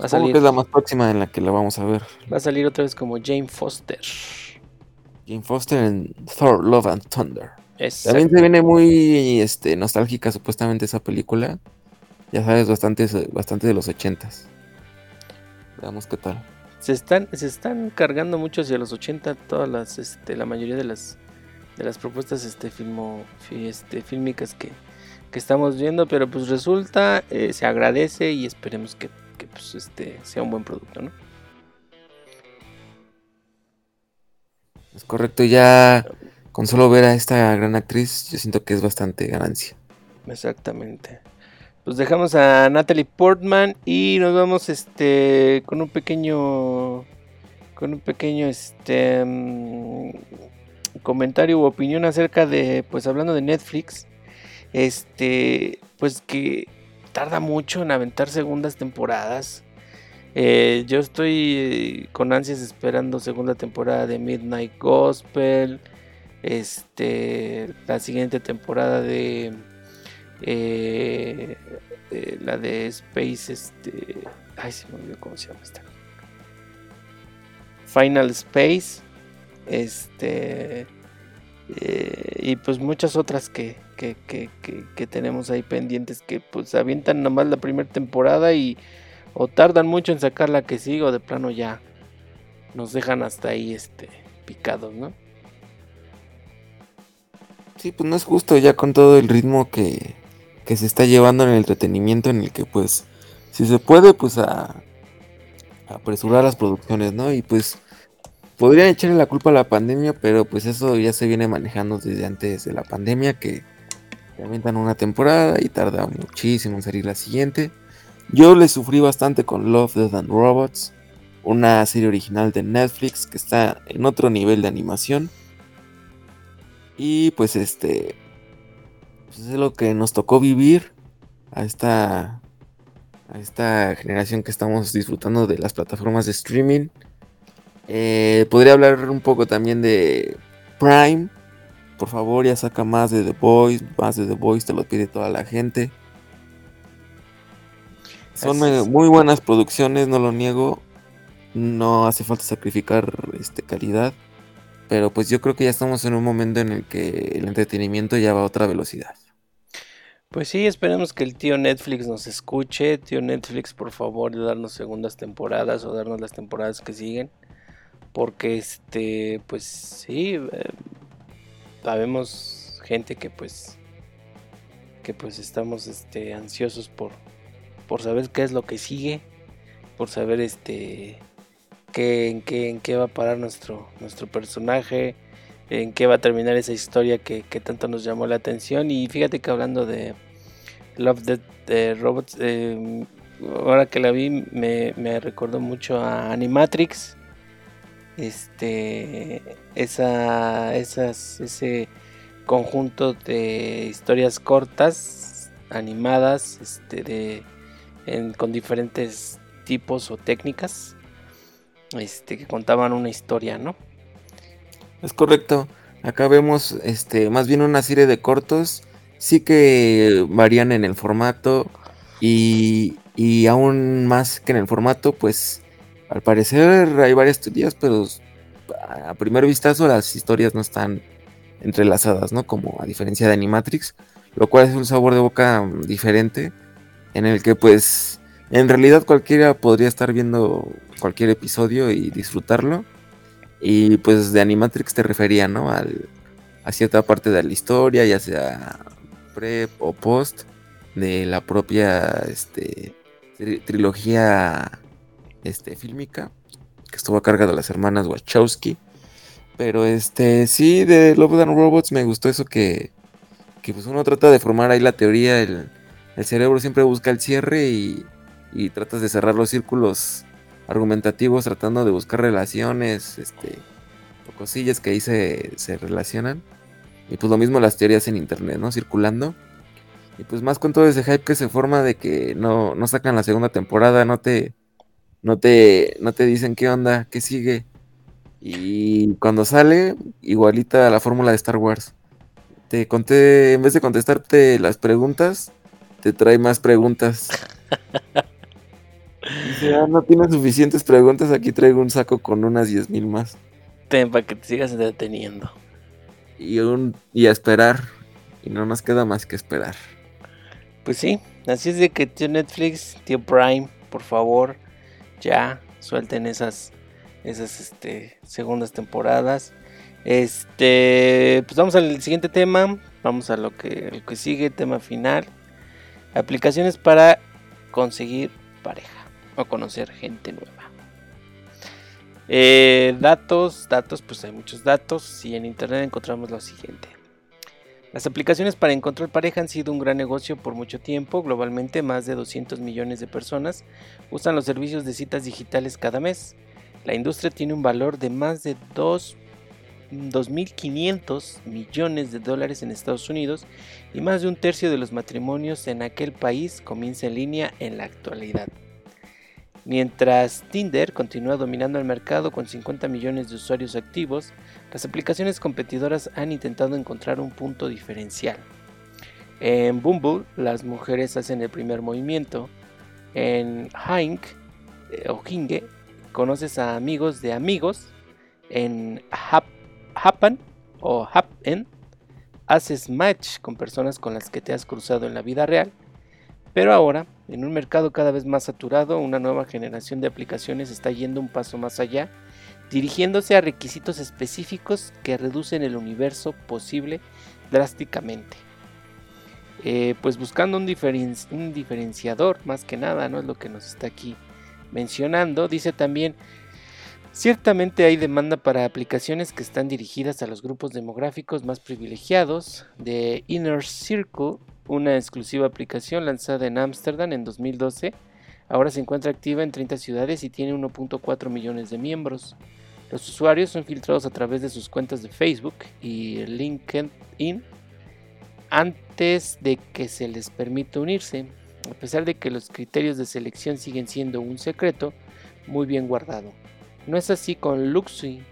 S2: Va a salir, que es la más próxima en la que la vamos a ver?
S1: Va a salir otra vez como Jane Foster.
S2: Jane Foster en Thor, Love and Thunder. También se viene muy este, nostálgica supuestamente esa película. Ya sabes, bastante, bastante de los ochentas. Veamos qué tal.
S1: Se están, se están cargando mucho hacia los 80 todas las, este, la mayoría de las de las propuestas este filmo, este, fílmicas que, que estamos viendo, pero pues resulta, eh, se agradece y esperemos que, pues, este, sea un buen producto, ¿no?
S2: Es correcto, ya con solo ver a esta gran actriz, yo siento que es bastante ganancia.
S1: Exactamente. Pues dejamos a Natalie Portman y nos vamos este con un pequeño con un pequeño este mm, comentario u opinión acerca de pues hablando de Netflix este pues que tarda mucho en aventar segundas temporadas eh, yo estoy con ansias esperando segunda temporada de Midnight Gospel este la siguiente temporada de eh, eh, la de Space, este. Ay, se me olvidó cómo se llama esta. Final Space. Este. Eh, y pues muchas otras que, que, que, tenemos ahí pendientes que pues avientan nomás la primera temporada y o tardan mucho en sacar la que sigue o de plano ya nos dejan hasta ahí este picados, ¿no?
S2: Sí, pues no es justo ya con todo el ritmo que, que se está llevando en el entretenimiento en el que pues si se puede pues a, apresurar las producciones, ¿no? Y pues podrían echarle la culpa a la pandemia, pero pues eso ya se viene manejando desde antes de la pandemia que aumentan una temporada y tarda muchísimo en salir la siguiente. Yo le sufrí bastante con Love, Death and Robots, una serie original de Netflix que está en otro nivel de animación. Y pues este, pues es lo que nos tocó vivir a esta, a esta generación que estamos disfrutando de las plataformas de streaming. Eh, podría hablar un poco también de Prime. Por favor, ya saca más de The Voice. Más de The Voice, te lo pide toda la gente. Son muy buenas producciones, no lo niego. No hace falta sacrificar este, calidad. Pero pues yo creo que ya estamos en un momento en el que el entretenimiento ya va a otra velocidad.
S1: Pues sí, esperemos que el tío Netflix nos escuche. Tío Netflix, por favor, de darnos segundas temporadas o darnos las temporadas que siguen. Porque este, pues sí, eh, sabemos gente que pues que pues estamos este ansiosos por por saber qué es lo que sigue, por saber este qué en qué en qué va a parar nuestro nuestro personaje, en qué va a terminar esa historia que, tanto nos llamó la atención. Y fíjate que hablando de Love the Robots, em, ahora que la vi me, recordó mucho a Animatrix. Este, esa, esas, ese conjunto de historias cortas, animadas, este, de, con diferentes tipos o técnicas, este, que contaban una historia, ¿no?
S2: Es correcto. Acá vemos este más bien una serie de cortos. Sí que varían en el formato. Y, y aún más que en el formato, pues al parecer hay varias teorías, pero a primer vistazo las historias no están entrelazadas, ¿no? Como a diferencia de Animatrix, lo cual es un sabor de boca diferente, en el que pues en realidad cualquiera podría estar viendo cualquier episodio y disfrutarlo, y pues de Animatrix te refería, ¿no? Al, a cierta parte de la historia, ya sea pre o post de la propia este, trilogía este, fílmica que estuvo a cargo de las hermanas Wachowski. Pero este, sí, de Love and Robots me gustó eso que, que pues uno trata de formar ahí la teoría, el, el cerebro siempre busca el cierre y, y tratas de cerrar los círculos argumentativos tratando de buscar relaciones, este, o cosillas que ahí se, relacionan. Y pues lo mismo las teorías en internet, ¿no? Circulando. Y pues más con todo ese hype que se forma de que no, no sacan la segunda temporada, no te, no te, no te dicen qué onda, qué sigue. Y cuando sale, igualita la fórmula de Star Wars. Te conté, en vez de contestarte las preguntas, te trae más preguntas. Dice, ah, no tienes suficientes preguntas, aquí traigo un saco con unas 10.000 más.
S1: Ten, para que te sigas deteniendo.
S2: Y, un, y a esperar. Y no nos queda más que esperar.
S1: Pues sí, así es de que tío Netflix, tío Prime, por favor, ya suelten esas, esas este, segundas temporadas. Este, pues vamos al siguiente tema, vamos a lo que, lo que sigue, tema final. Aplicaciones para conseguir pareja o conocer gente nueva. Eh, datos, datos, pues hay muchos datos y en internet encontramos lo siguiente. Las aplicaciones para encontrar pareja han sido un gran negocio por mucho tiempo. Globalmente, más de 200 millones de personas usan los servicios de citas digitales cada mes. La industria tiene un valor de más de 2.500 millones de dólares en Estados Unidos y más de un tercio de los matrimonios en aquel país comienza en línea en la actualidad. Mientras Tinder continúa dominando el mercado con 50 millones de usuarios activos, las aplicaciones competidoras han intentado encontrar un punto diferencial. En Bumble, las mujeres hacen el primer movimiento. En Hink eh, o Hinge, conoces a amigos de amigos. En Happen o Happen, haces match con personas con las que te has cruzado en la vida real. Pero ahora, en un mercado cada vez más saturado, una nueva generación de aplicaciones está yendo un paso más allá, dirigiéndose a requisitos específicos que reducen el universo posible drásticamente. Eh, pues buscando un, un, diferenciador más que nada, ¿no? Es lo que nos está aquí mencionando. Dice también, ciertamente hay demanda para aplicaciones que están dirigidas a los grupos demográficos más privilegiados. De Inner Circle una exclusiva aplicación lanzada en Ámsterdam en 2012. Ahora se encuentra activa en 30 ciudades y tiene 1.4 millones de miembros. Los usuarios son filtrados a través de sus cuentas de Facebook y LinkedIn antes de que se les permita unirse, a pesar de que los criterios de selección siguen siendo un secreto muy bien guardado. No es así con Luxury,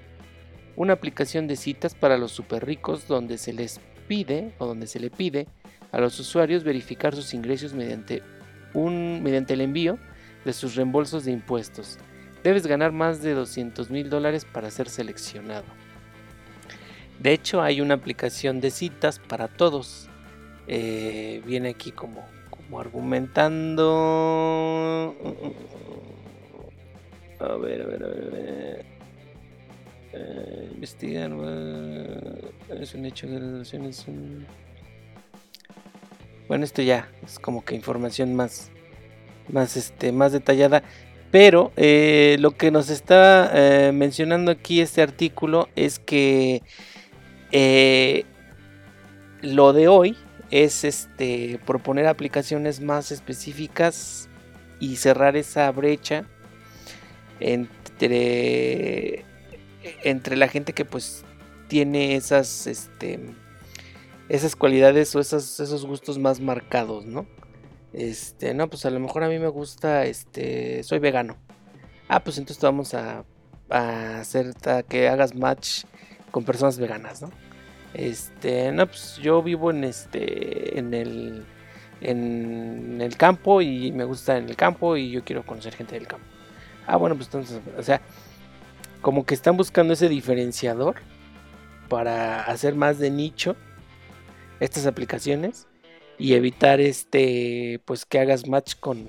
S1: una aplicación de citas para los super ricos donde se les pide o donde se le pide a los usuarios verificar sus ingresos mediante, un, mediante el envío de sus reembolsos de impuestos. Debes ganar más de 200 mil dólares para ser seleccionado. De hecho, hay una aplicación de citas para todos. Eh, viene aquí como, como argumentando. A ver, a ver, a ver. A ver. Eh, investigar. es un hecho de relación. Es un bueno, esto ya es como que información más, más, este, más detallada. Pero eh, lo que nos está eh, mencionando aquí este artículo es que eh, lo de hoy es este proponer aplicaciones más específicas y cerrar esa brecha entre entre la gente que pues tiene esas este esas cualidades o esos gustos más marcados, ¿no? Este, no, pues a lo mejor a mí me gusta, este, soy vegano. Ah, pues entonces vamos a, hacer que hagas match con personas veganas, ¿no? Este, no, pues yo vivo en este, en el, en el campo y me gusta en el campo y yo quiero conocer gente del campo. Ah, bueno, pues entonces, o sea, como que están buscando ese diferenciador para hacer más de nicho estas aplicaciones y evitar este pues que hagas match con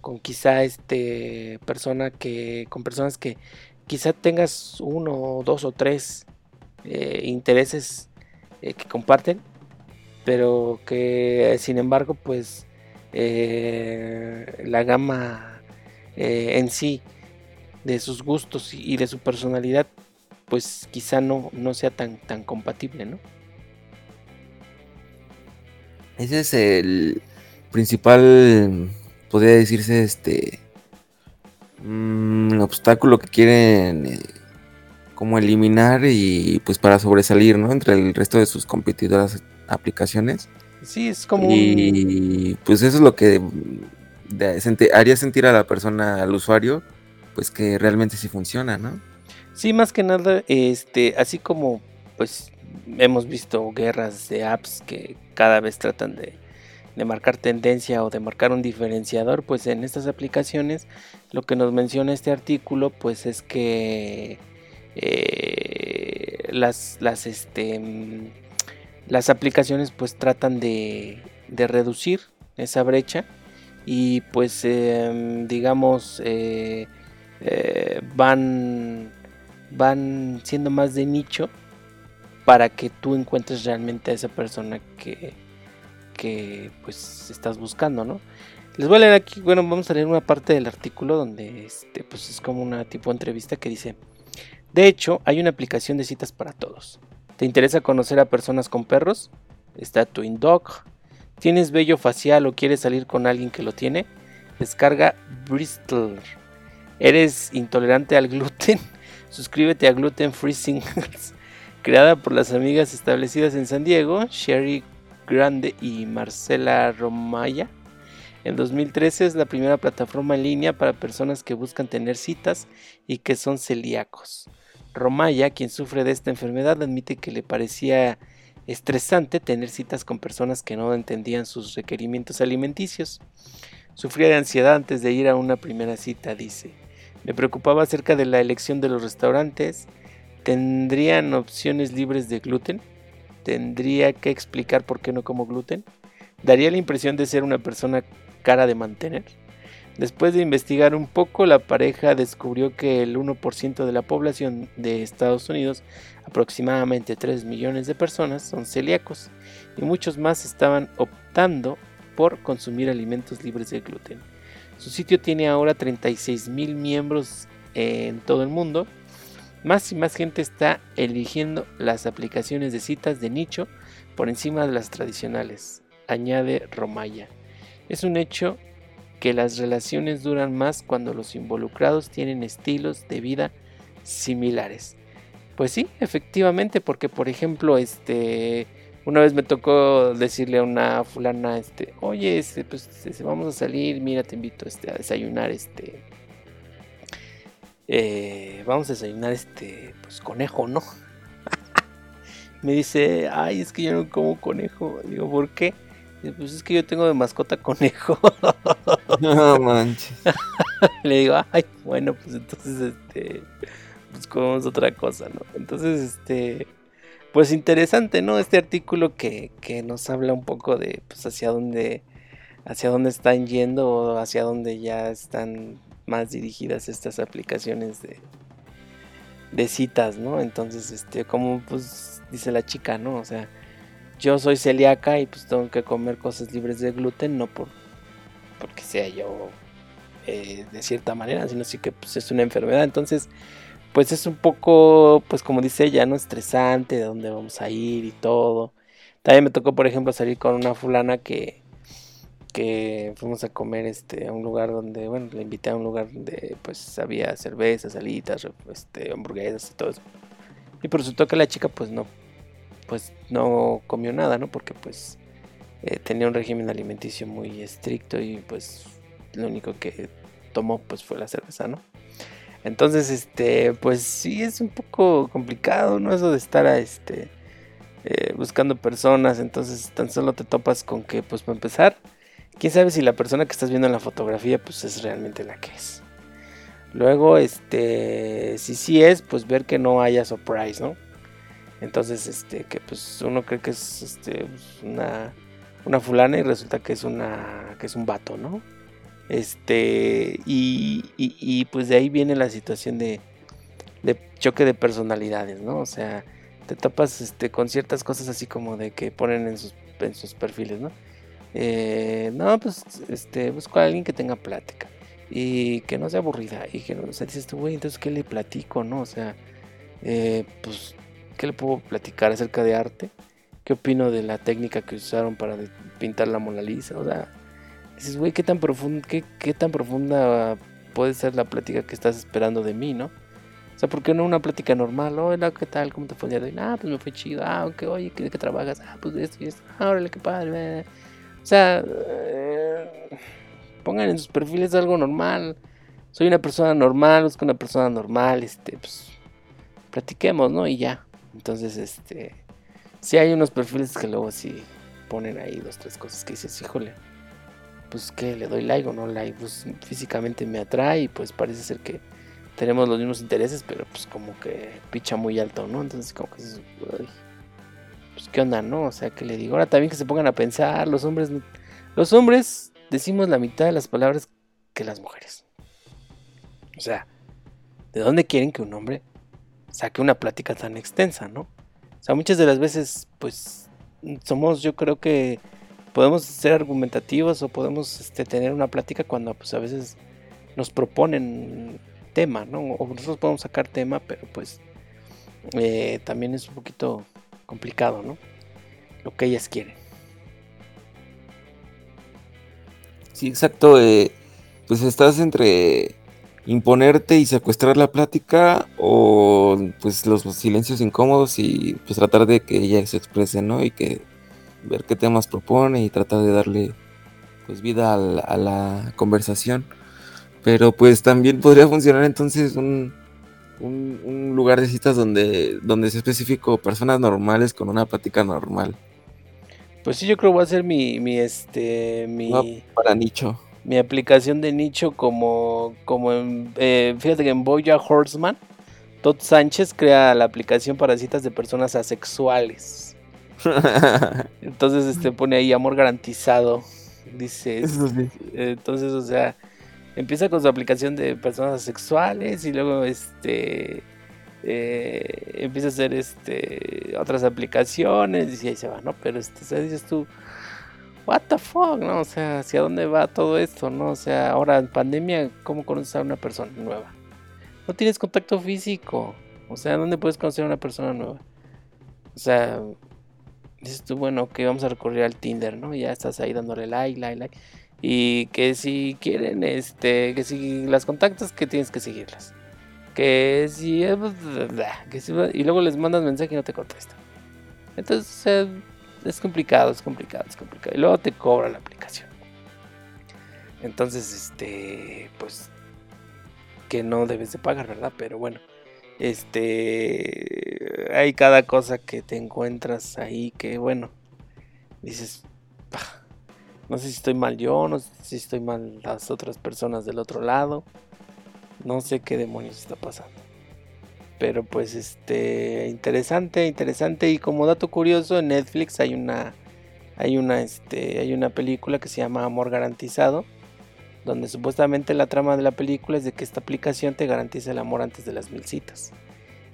S1: con quizá este persona que con personas que quizá tengas uno dos o tres eh, intereses eh, que comparten pero que sin embargo pues eh, la gama en sí de sus gustos y de su personalidad pues quizá no, no sea tan, tan compatible, ¿no?
S2: Ese es el principal, podría decirse, este un mm, obstáculo que quieren eh, como eliminar y pues para sobresalir, ¿no? Entre el resto de sus competidoras aplicaciones.
S1: Sí, es como
S2: y pues eso es lo que haría sentir a la persona, al usuario, pues que realmente sí funciona, ¿no?
S1: Sí, más que nada, este, así como pues hemos visto guerras de apps que cada vez tratan de, marcar tendencia o de marcar un diferenciador, pues en estas aplicaciones lo que nos menciona este artículo pues es que eh, las, las, este, las aplicaciones pues tratan de, reducir esa brecha y pues em, digamos eh, eh, van, van siendo más de nicho para que tú encuentres realmente a esa persona que, que pues estás buscando, ¿no? Les voy a leer aquí, bueno, vamos a leer una parte del artículo donde este, pues es como una tipo de entrevista que dice, de hecho, hay una aplicación de citas para todos. ¿Te interesa conocer a personas con perros? Está Twin Dog. ¿Tienes vello facial o quieres salir con alguien que lo tiene? Descarga Bristol. ¿Eres intolerante al gluten? Suscríbete a Gluten Free Singles. Creada por las amigas establecidas en San Diego, Sherry Grande y Marcela Romaya en 2013 es la primera plataforma en línea para personas que buscan tener citas y que son celíacos. Romaya, quien sufre de esta enfermedad, admite que le parecía estresante tener citas con personas que no entendían sus requerimientos alimenticios. Sufría de ansiedad antes de ir a una primera cita, dice. Me preocupaba acerca de la elección de los restaurantes. ¿Tendrían opciones libres de gluten? ¿Tendría que explicar por qué no como gluten? Daría la impresión de ser una persona cara de mantener. Después de investigar un poco, la pareja descubrió que el 1% de la población de Estados Unidos, aproximadamente 3 millones de personas, son celíacos y muchos más estaban optando por consumir alimentos libres de gluten. Su sitio tiene ahora 36 mil miembros en todo el mundo. Más y más gente está eligiendo las aplicaciones de citas de nicho por encima de las tradicionales, añade Romaya. Es un hecho que las relaciones duran más cuando los involucrados tienen estilos de vida similares. Pues sí, efectivamente, porque por ejemplo, este, una vez me tocó decirle a una fulana, este, oye, este, pues este, vamos a salir, mira, te invito este, a desayunar, este, eh, vamos a desayunar, este, pues conejo, ¿no? me dice, ay, es que yo no como conejo. Digo, ¿por qué? Pues es que yo tengo de mascota conejo.
S2: No manches.
S1: Le digo, ay, bueno, pues entonces, este, pues comemos otra cosa, ¿no? Entonces, este, pues interesante, ¿no? Este artículo que, que nos habla un poco de, pues, hacia dónde, hacia dónde están yendo o hacia dónde ya están más dirigidas estas aplicaciones de, de citas, ¿no? Entonces, este, como, pues, dice la chica, ¿no? O sea, yo soy celíaca y pues tengo que comer cosas libres de gluten, no por porque sea yo eh, de cierta manera, sino sí que pues, es una enfermedad. Entonces, pues es un poco, pues como dice ella, ¿no? Estresante, de dónde vamos a ir y todo. También me tocó, por ejemplo, salir con una fulana que, que fuimos a comer este, a un lugar donde, bueno, le invité a un lugar donde pues había cervezas, salitas, este, hamburguesas y todo eso. Y por resultó que la chica pues no pues no comió nada, ¿no? Porque pues eh, tenía un régimen alimenticio muy estricto y pues lo único que tomó pues fue la cerveza, ¿no? Entonces, este, pues sí es un poco complicado, ¿no? Eso de estar este eh, buscando personas, entonces tan solo te topas con que, pues para empezar, quién sabe si la persona que estás viendo en la fotografía, pues es realmente la que es. Luego, este, si sí es, pues ver que no haya surprise, ¿no? Entonces, este, que pues uno cree que es este, pues, una, una fulana y resulta que es una, que es un vato, ¿no? Este, y, y, pues de ahí viene la situación de, de choque de personalidades, ¿no? O sea, te topas este, con ciertas cosas así como de que ponen en sus, en sus perfiles, ¿no? Eh, no, pues este, busco a alguien que tenga plática y que no sea aburrida y que no, o sea, dices tú, güey, entonces, ¿qué le platico, no? O sea, eh, pues ¿Qué le puedo platicar acerca de arte? ¿Qué opino de la técnica que usaron para pintar la Mona Lisa? O sea, dices, güey, ¿qué tan, profunda, qué, tan profunda puede ser la plática que estás esperando de mí, no? O sea, ¿por qué no una plática normal? Hola, ¿qué tal? ¿Cómo te fue el día hoy? Ah, pues me fue chido. Ah, ok, oye, ¿de qué trabajas? Ah, pues esto y esto. Ah, órale, qué padre. O sea, eh, pongan en sus perfiles algo normal. Soy una persona normal, busco una persona normal, este, pues, platiquemos, ¿no? Y ya. Entonces, este, si hay unos perfiles que luego sí ponen ahí dos, tres cosas que dices, híjole, pues que le doy like o no like, pues físicamente me atrae y pues parece ser que tenemos los mismos intereses, pero pues como que picha muy alto, ¿no? Entonces como que pues qué onda, ¿no? O sea, que le digo, ahora también que se pongan a pensar, los hombres, los hombres decimos la mitad de las palabras que las mujeres. O sea, ¿de dónde quieren que un hombre saque una plática tan extensa, ¿no? O sea, muchas de las veces, pues, somos, yo creo que podemos ser argumentativos o podemos este, tener una plática cuando pues a veces nos proponen tema, ¿no? O nosotros podemos sacar tema, pero pues eh, también es un poquito complicado, ¿no? Lo que ellas quieren.
S2: Sí, exacto. Eh, pues estás entre imponerte y secuestrar la plática o pues los silencios incómodos y pues tratar de que ella se exprese, ¿no? Y que ver qué temas propone y tratar de darle pues vida a la, conversación. Pero pues también podría funcionar entonces un, un, lugar de citas donde, donde sea específico personas normales con una plática normal.
S1: Pues sí, yo creo que va a ser mi, mi este, mi...
S2: para nicho.
S1: Mi aplicación de nicho como, como en, eh, fíjate que en Boya Horseman, Todd Sánchez crea la aplicación para citas de personas asexuales. Entonces, este pone ahí amor garantizado. Dice. Entonces, o sea, empieza con su aplicación de personas sexuales y luego este eh, empieza a hacer este otras aplicaciones y ahí se va, ¿no? Pero este, dices tú, what the fuck, ¿no? O sea, ¿hacia dónde va todo esto, no? O sea, ahora en pandemia, ¿cómo conoces a una persona nueva? No tienes contacto físico. O sea, ¿dónde puedes conocer a una persona nueva? O sea, dices tú, bueno, que vamos a recurrir al Tinder, ¿no? Ya estás ahí dándole like, like, like. Y que si quieren, este, que si las contactas, que tienes que seguirlas. Que si, que si y luego les mandas mensaje y no te contestan. Entonces, es complicado, es complicado, es complicado. Y luego te cobra la aplicación. Entonces, este, pues, que no debes de pagar, ¿verdad? Pero bueno. Este, hay cada cosa que te encuentras ahí que, bueno, dices, no sé si estoy mal yo, no sé si estoy mal las otras personas del otro lado, no sé qué demonios está pasando. Pero pues este, interesante, interesante y como dato curioso en Netflix hay una hay una este hay una película que se llama Amor garantizado donde supuestamente la trama de la película es de que esta aplicación te garantiza el amor antes de las mil citas.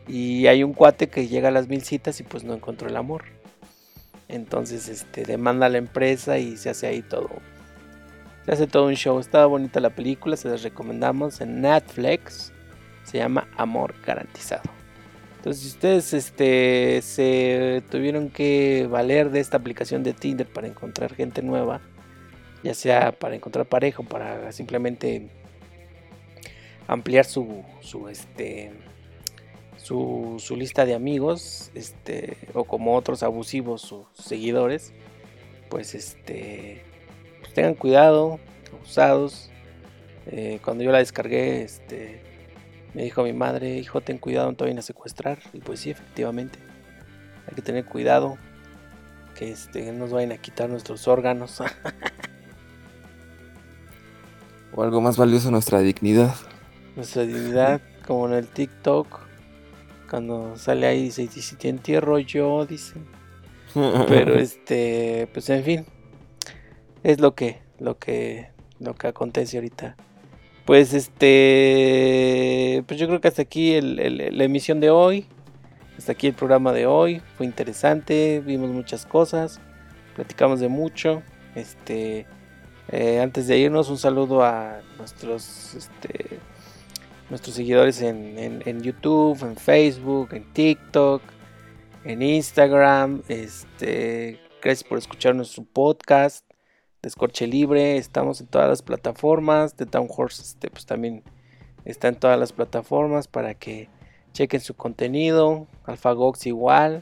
S1: Y hay un cuate que llega a las mil citas y pues no encontró el amor. Entonces este demanda a la empresa y se hace ahí todo. Se hace todo un show. Estaba bonita la película, se las recomendamos en Netflix. Se llama Amor Garantizado. Entonces, si ustedes este, se tuvieron que valer de esta aplicación de Tinder para encontrar gente nueva, ya sea para encontrar pareja o para simplemente ampliar su, su este su, su, lista de amigos este o como otros abusivos sus seguidores pues este pues tengan cuidado abusados. Eh, cuando yo la descargué este me dijo mi madre hijo ten cuidado no te vayan a secuestrar y pues sí efectivamente hay que tener cuidado que este, nos vayan a quitar nuestros órganos.
S2: O algo más valioso, nuestra dignidad.
S1: Nuestra dignidad, como en el TikTok, cuando sale ahí dice, si te entierro yo, dice. Pero este, pues en fin, es lo que, lo que, lo que acontece ahorita. Pues este, pues yo creo que hasta aquí la emisión de hoy, hasta aquí el programa de hoy, fue interesante, vimos muchas cosas, platicamos de mucho, este, eh, antes de irnos, un saludo a nuestros, este, nuestros seguidores en, YouTube, en Facebook, en TikTok, en Instagram. Este, gracias por escuchar nuestro podcast de Escorche Libre. Estamos en todas las plataformas. De Town Horse este, pues, también está en todas las plataformas para que chequen su contenido. AlphaGox igual.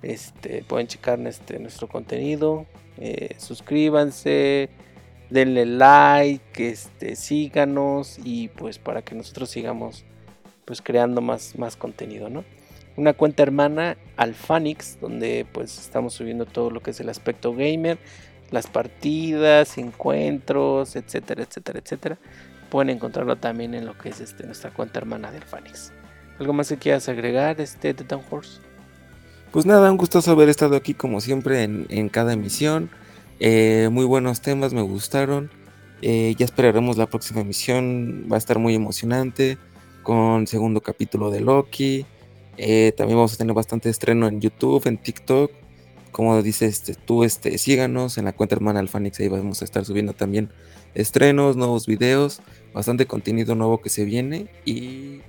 S1: Este, pueden checar este, nuestro contenido. Eh, suscríbanse denle like, este, síganos y pues para que nosotros sigamos pues creando más, más contenido, ¿no? Una cuenta hermana Alfanix, donde pues estamos subiendo todo lo que es el aspecto gamer, las partidas, encuentros, etcétera, etcétera, etcétera. Pueden encontrarlo también en lo que es este, nuestra cuenta hermana de Alfanix. ¿Algo más que quieras agregar, este, de Town Horse?
S2: Pues nada, un gusto haber estado aquí como siempre en, en cada emisión. Eh, muy buenos temas, me gustaron. Eh, ya esperaremos la próxima emisión. Va a estar muy emocionante. Con segundo capítulo de Loki. Eh, también vamos a tener bastante estreno en YouTube, en TikTok. como dice este, tú, este, síganos en la cuenta hermana Alfanix, ahí vamos a estar subiendo también estrenos, nuevos videos, bastante contenido nuevo que se viene y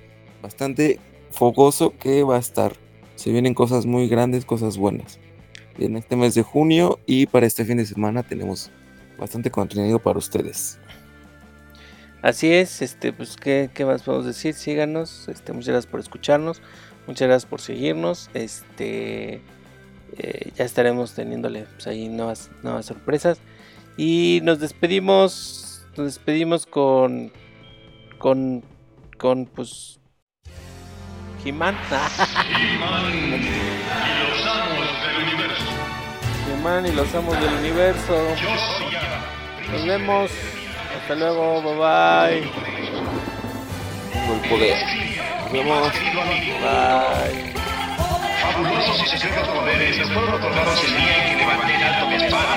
S2: bastante fogoso que va a estar. Se vienen cosas muy grandes, cosas buenas. En este mes de junio y para este fin de semana tenemos bastante contenido para ustedes.
S1: Así es, este, pues, ¿qué, qué más podemos decir? Síganos, este, muchas gracias por escucharnos, muchas gracias por seguirnos, este, eh, ya estaremos teniéndole pues, ahí nuevas, nuevas sorpresas. Y nos despedimos. Nos despedimos con. Con. Con pues. He-Man.
S4: y los amos del universo.
S1: Y los amos del universo. Nos vemos. Hasta luego. Bye bye.
S2: Tengo poder. Nos vemos.
S1: Bye.
S4: Alto mi espada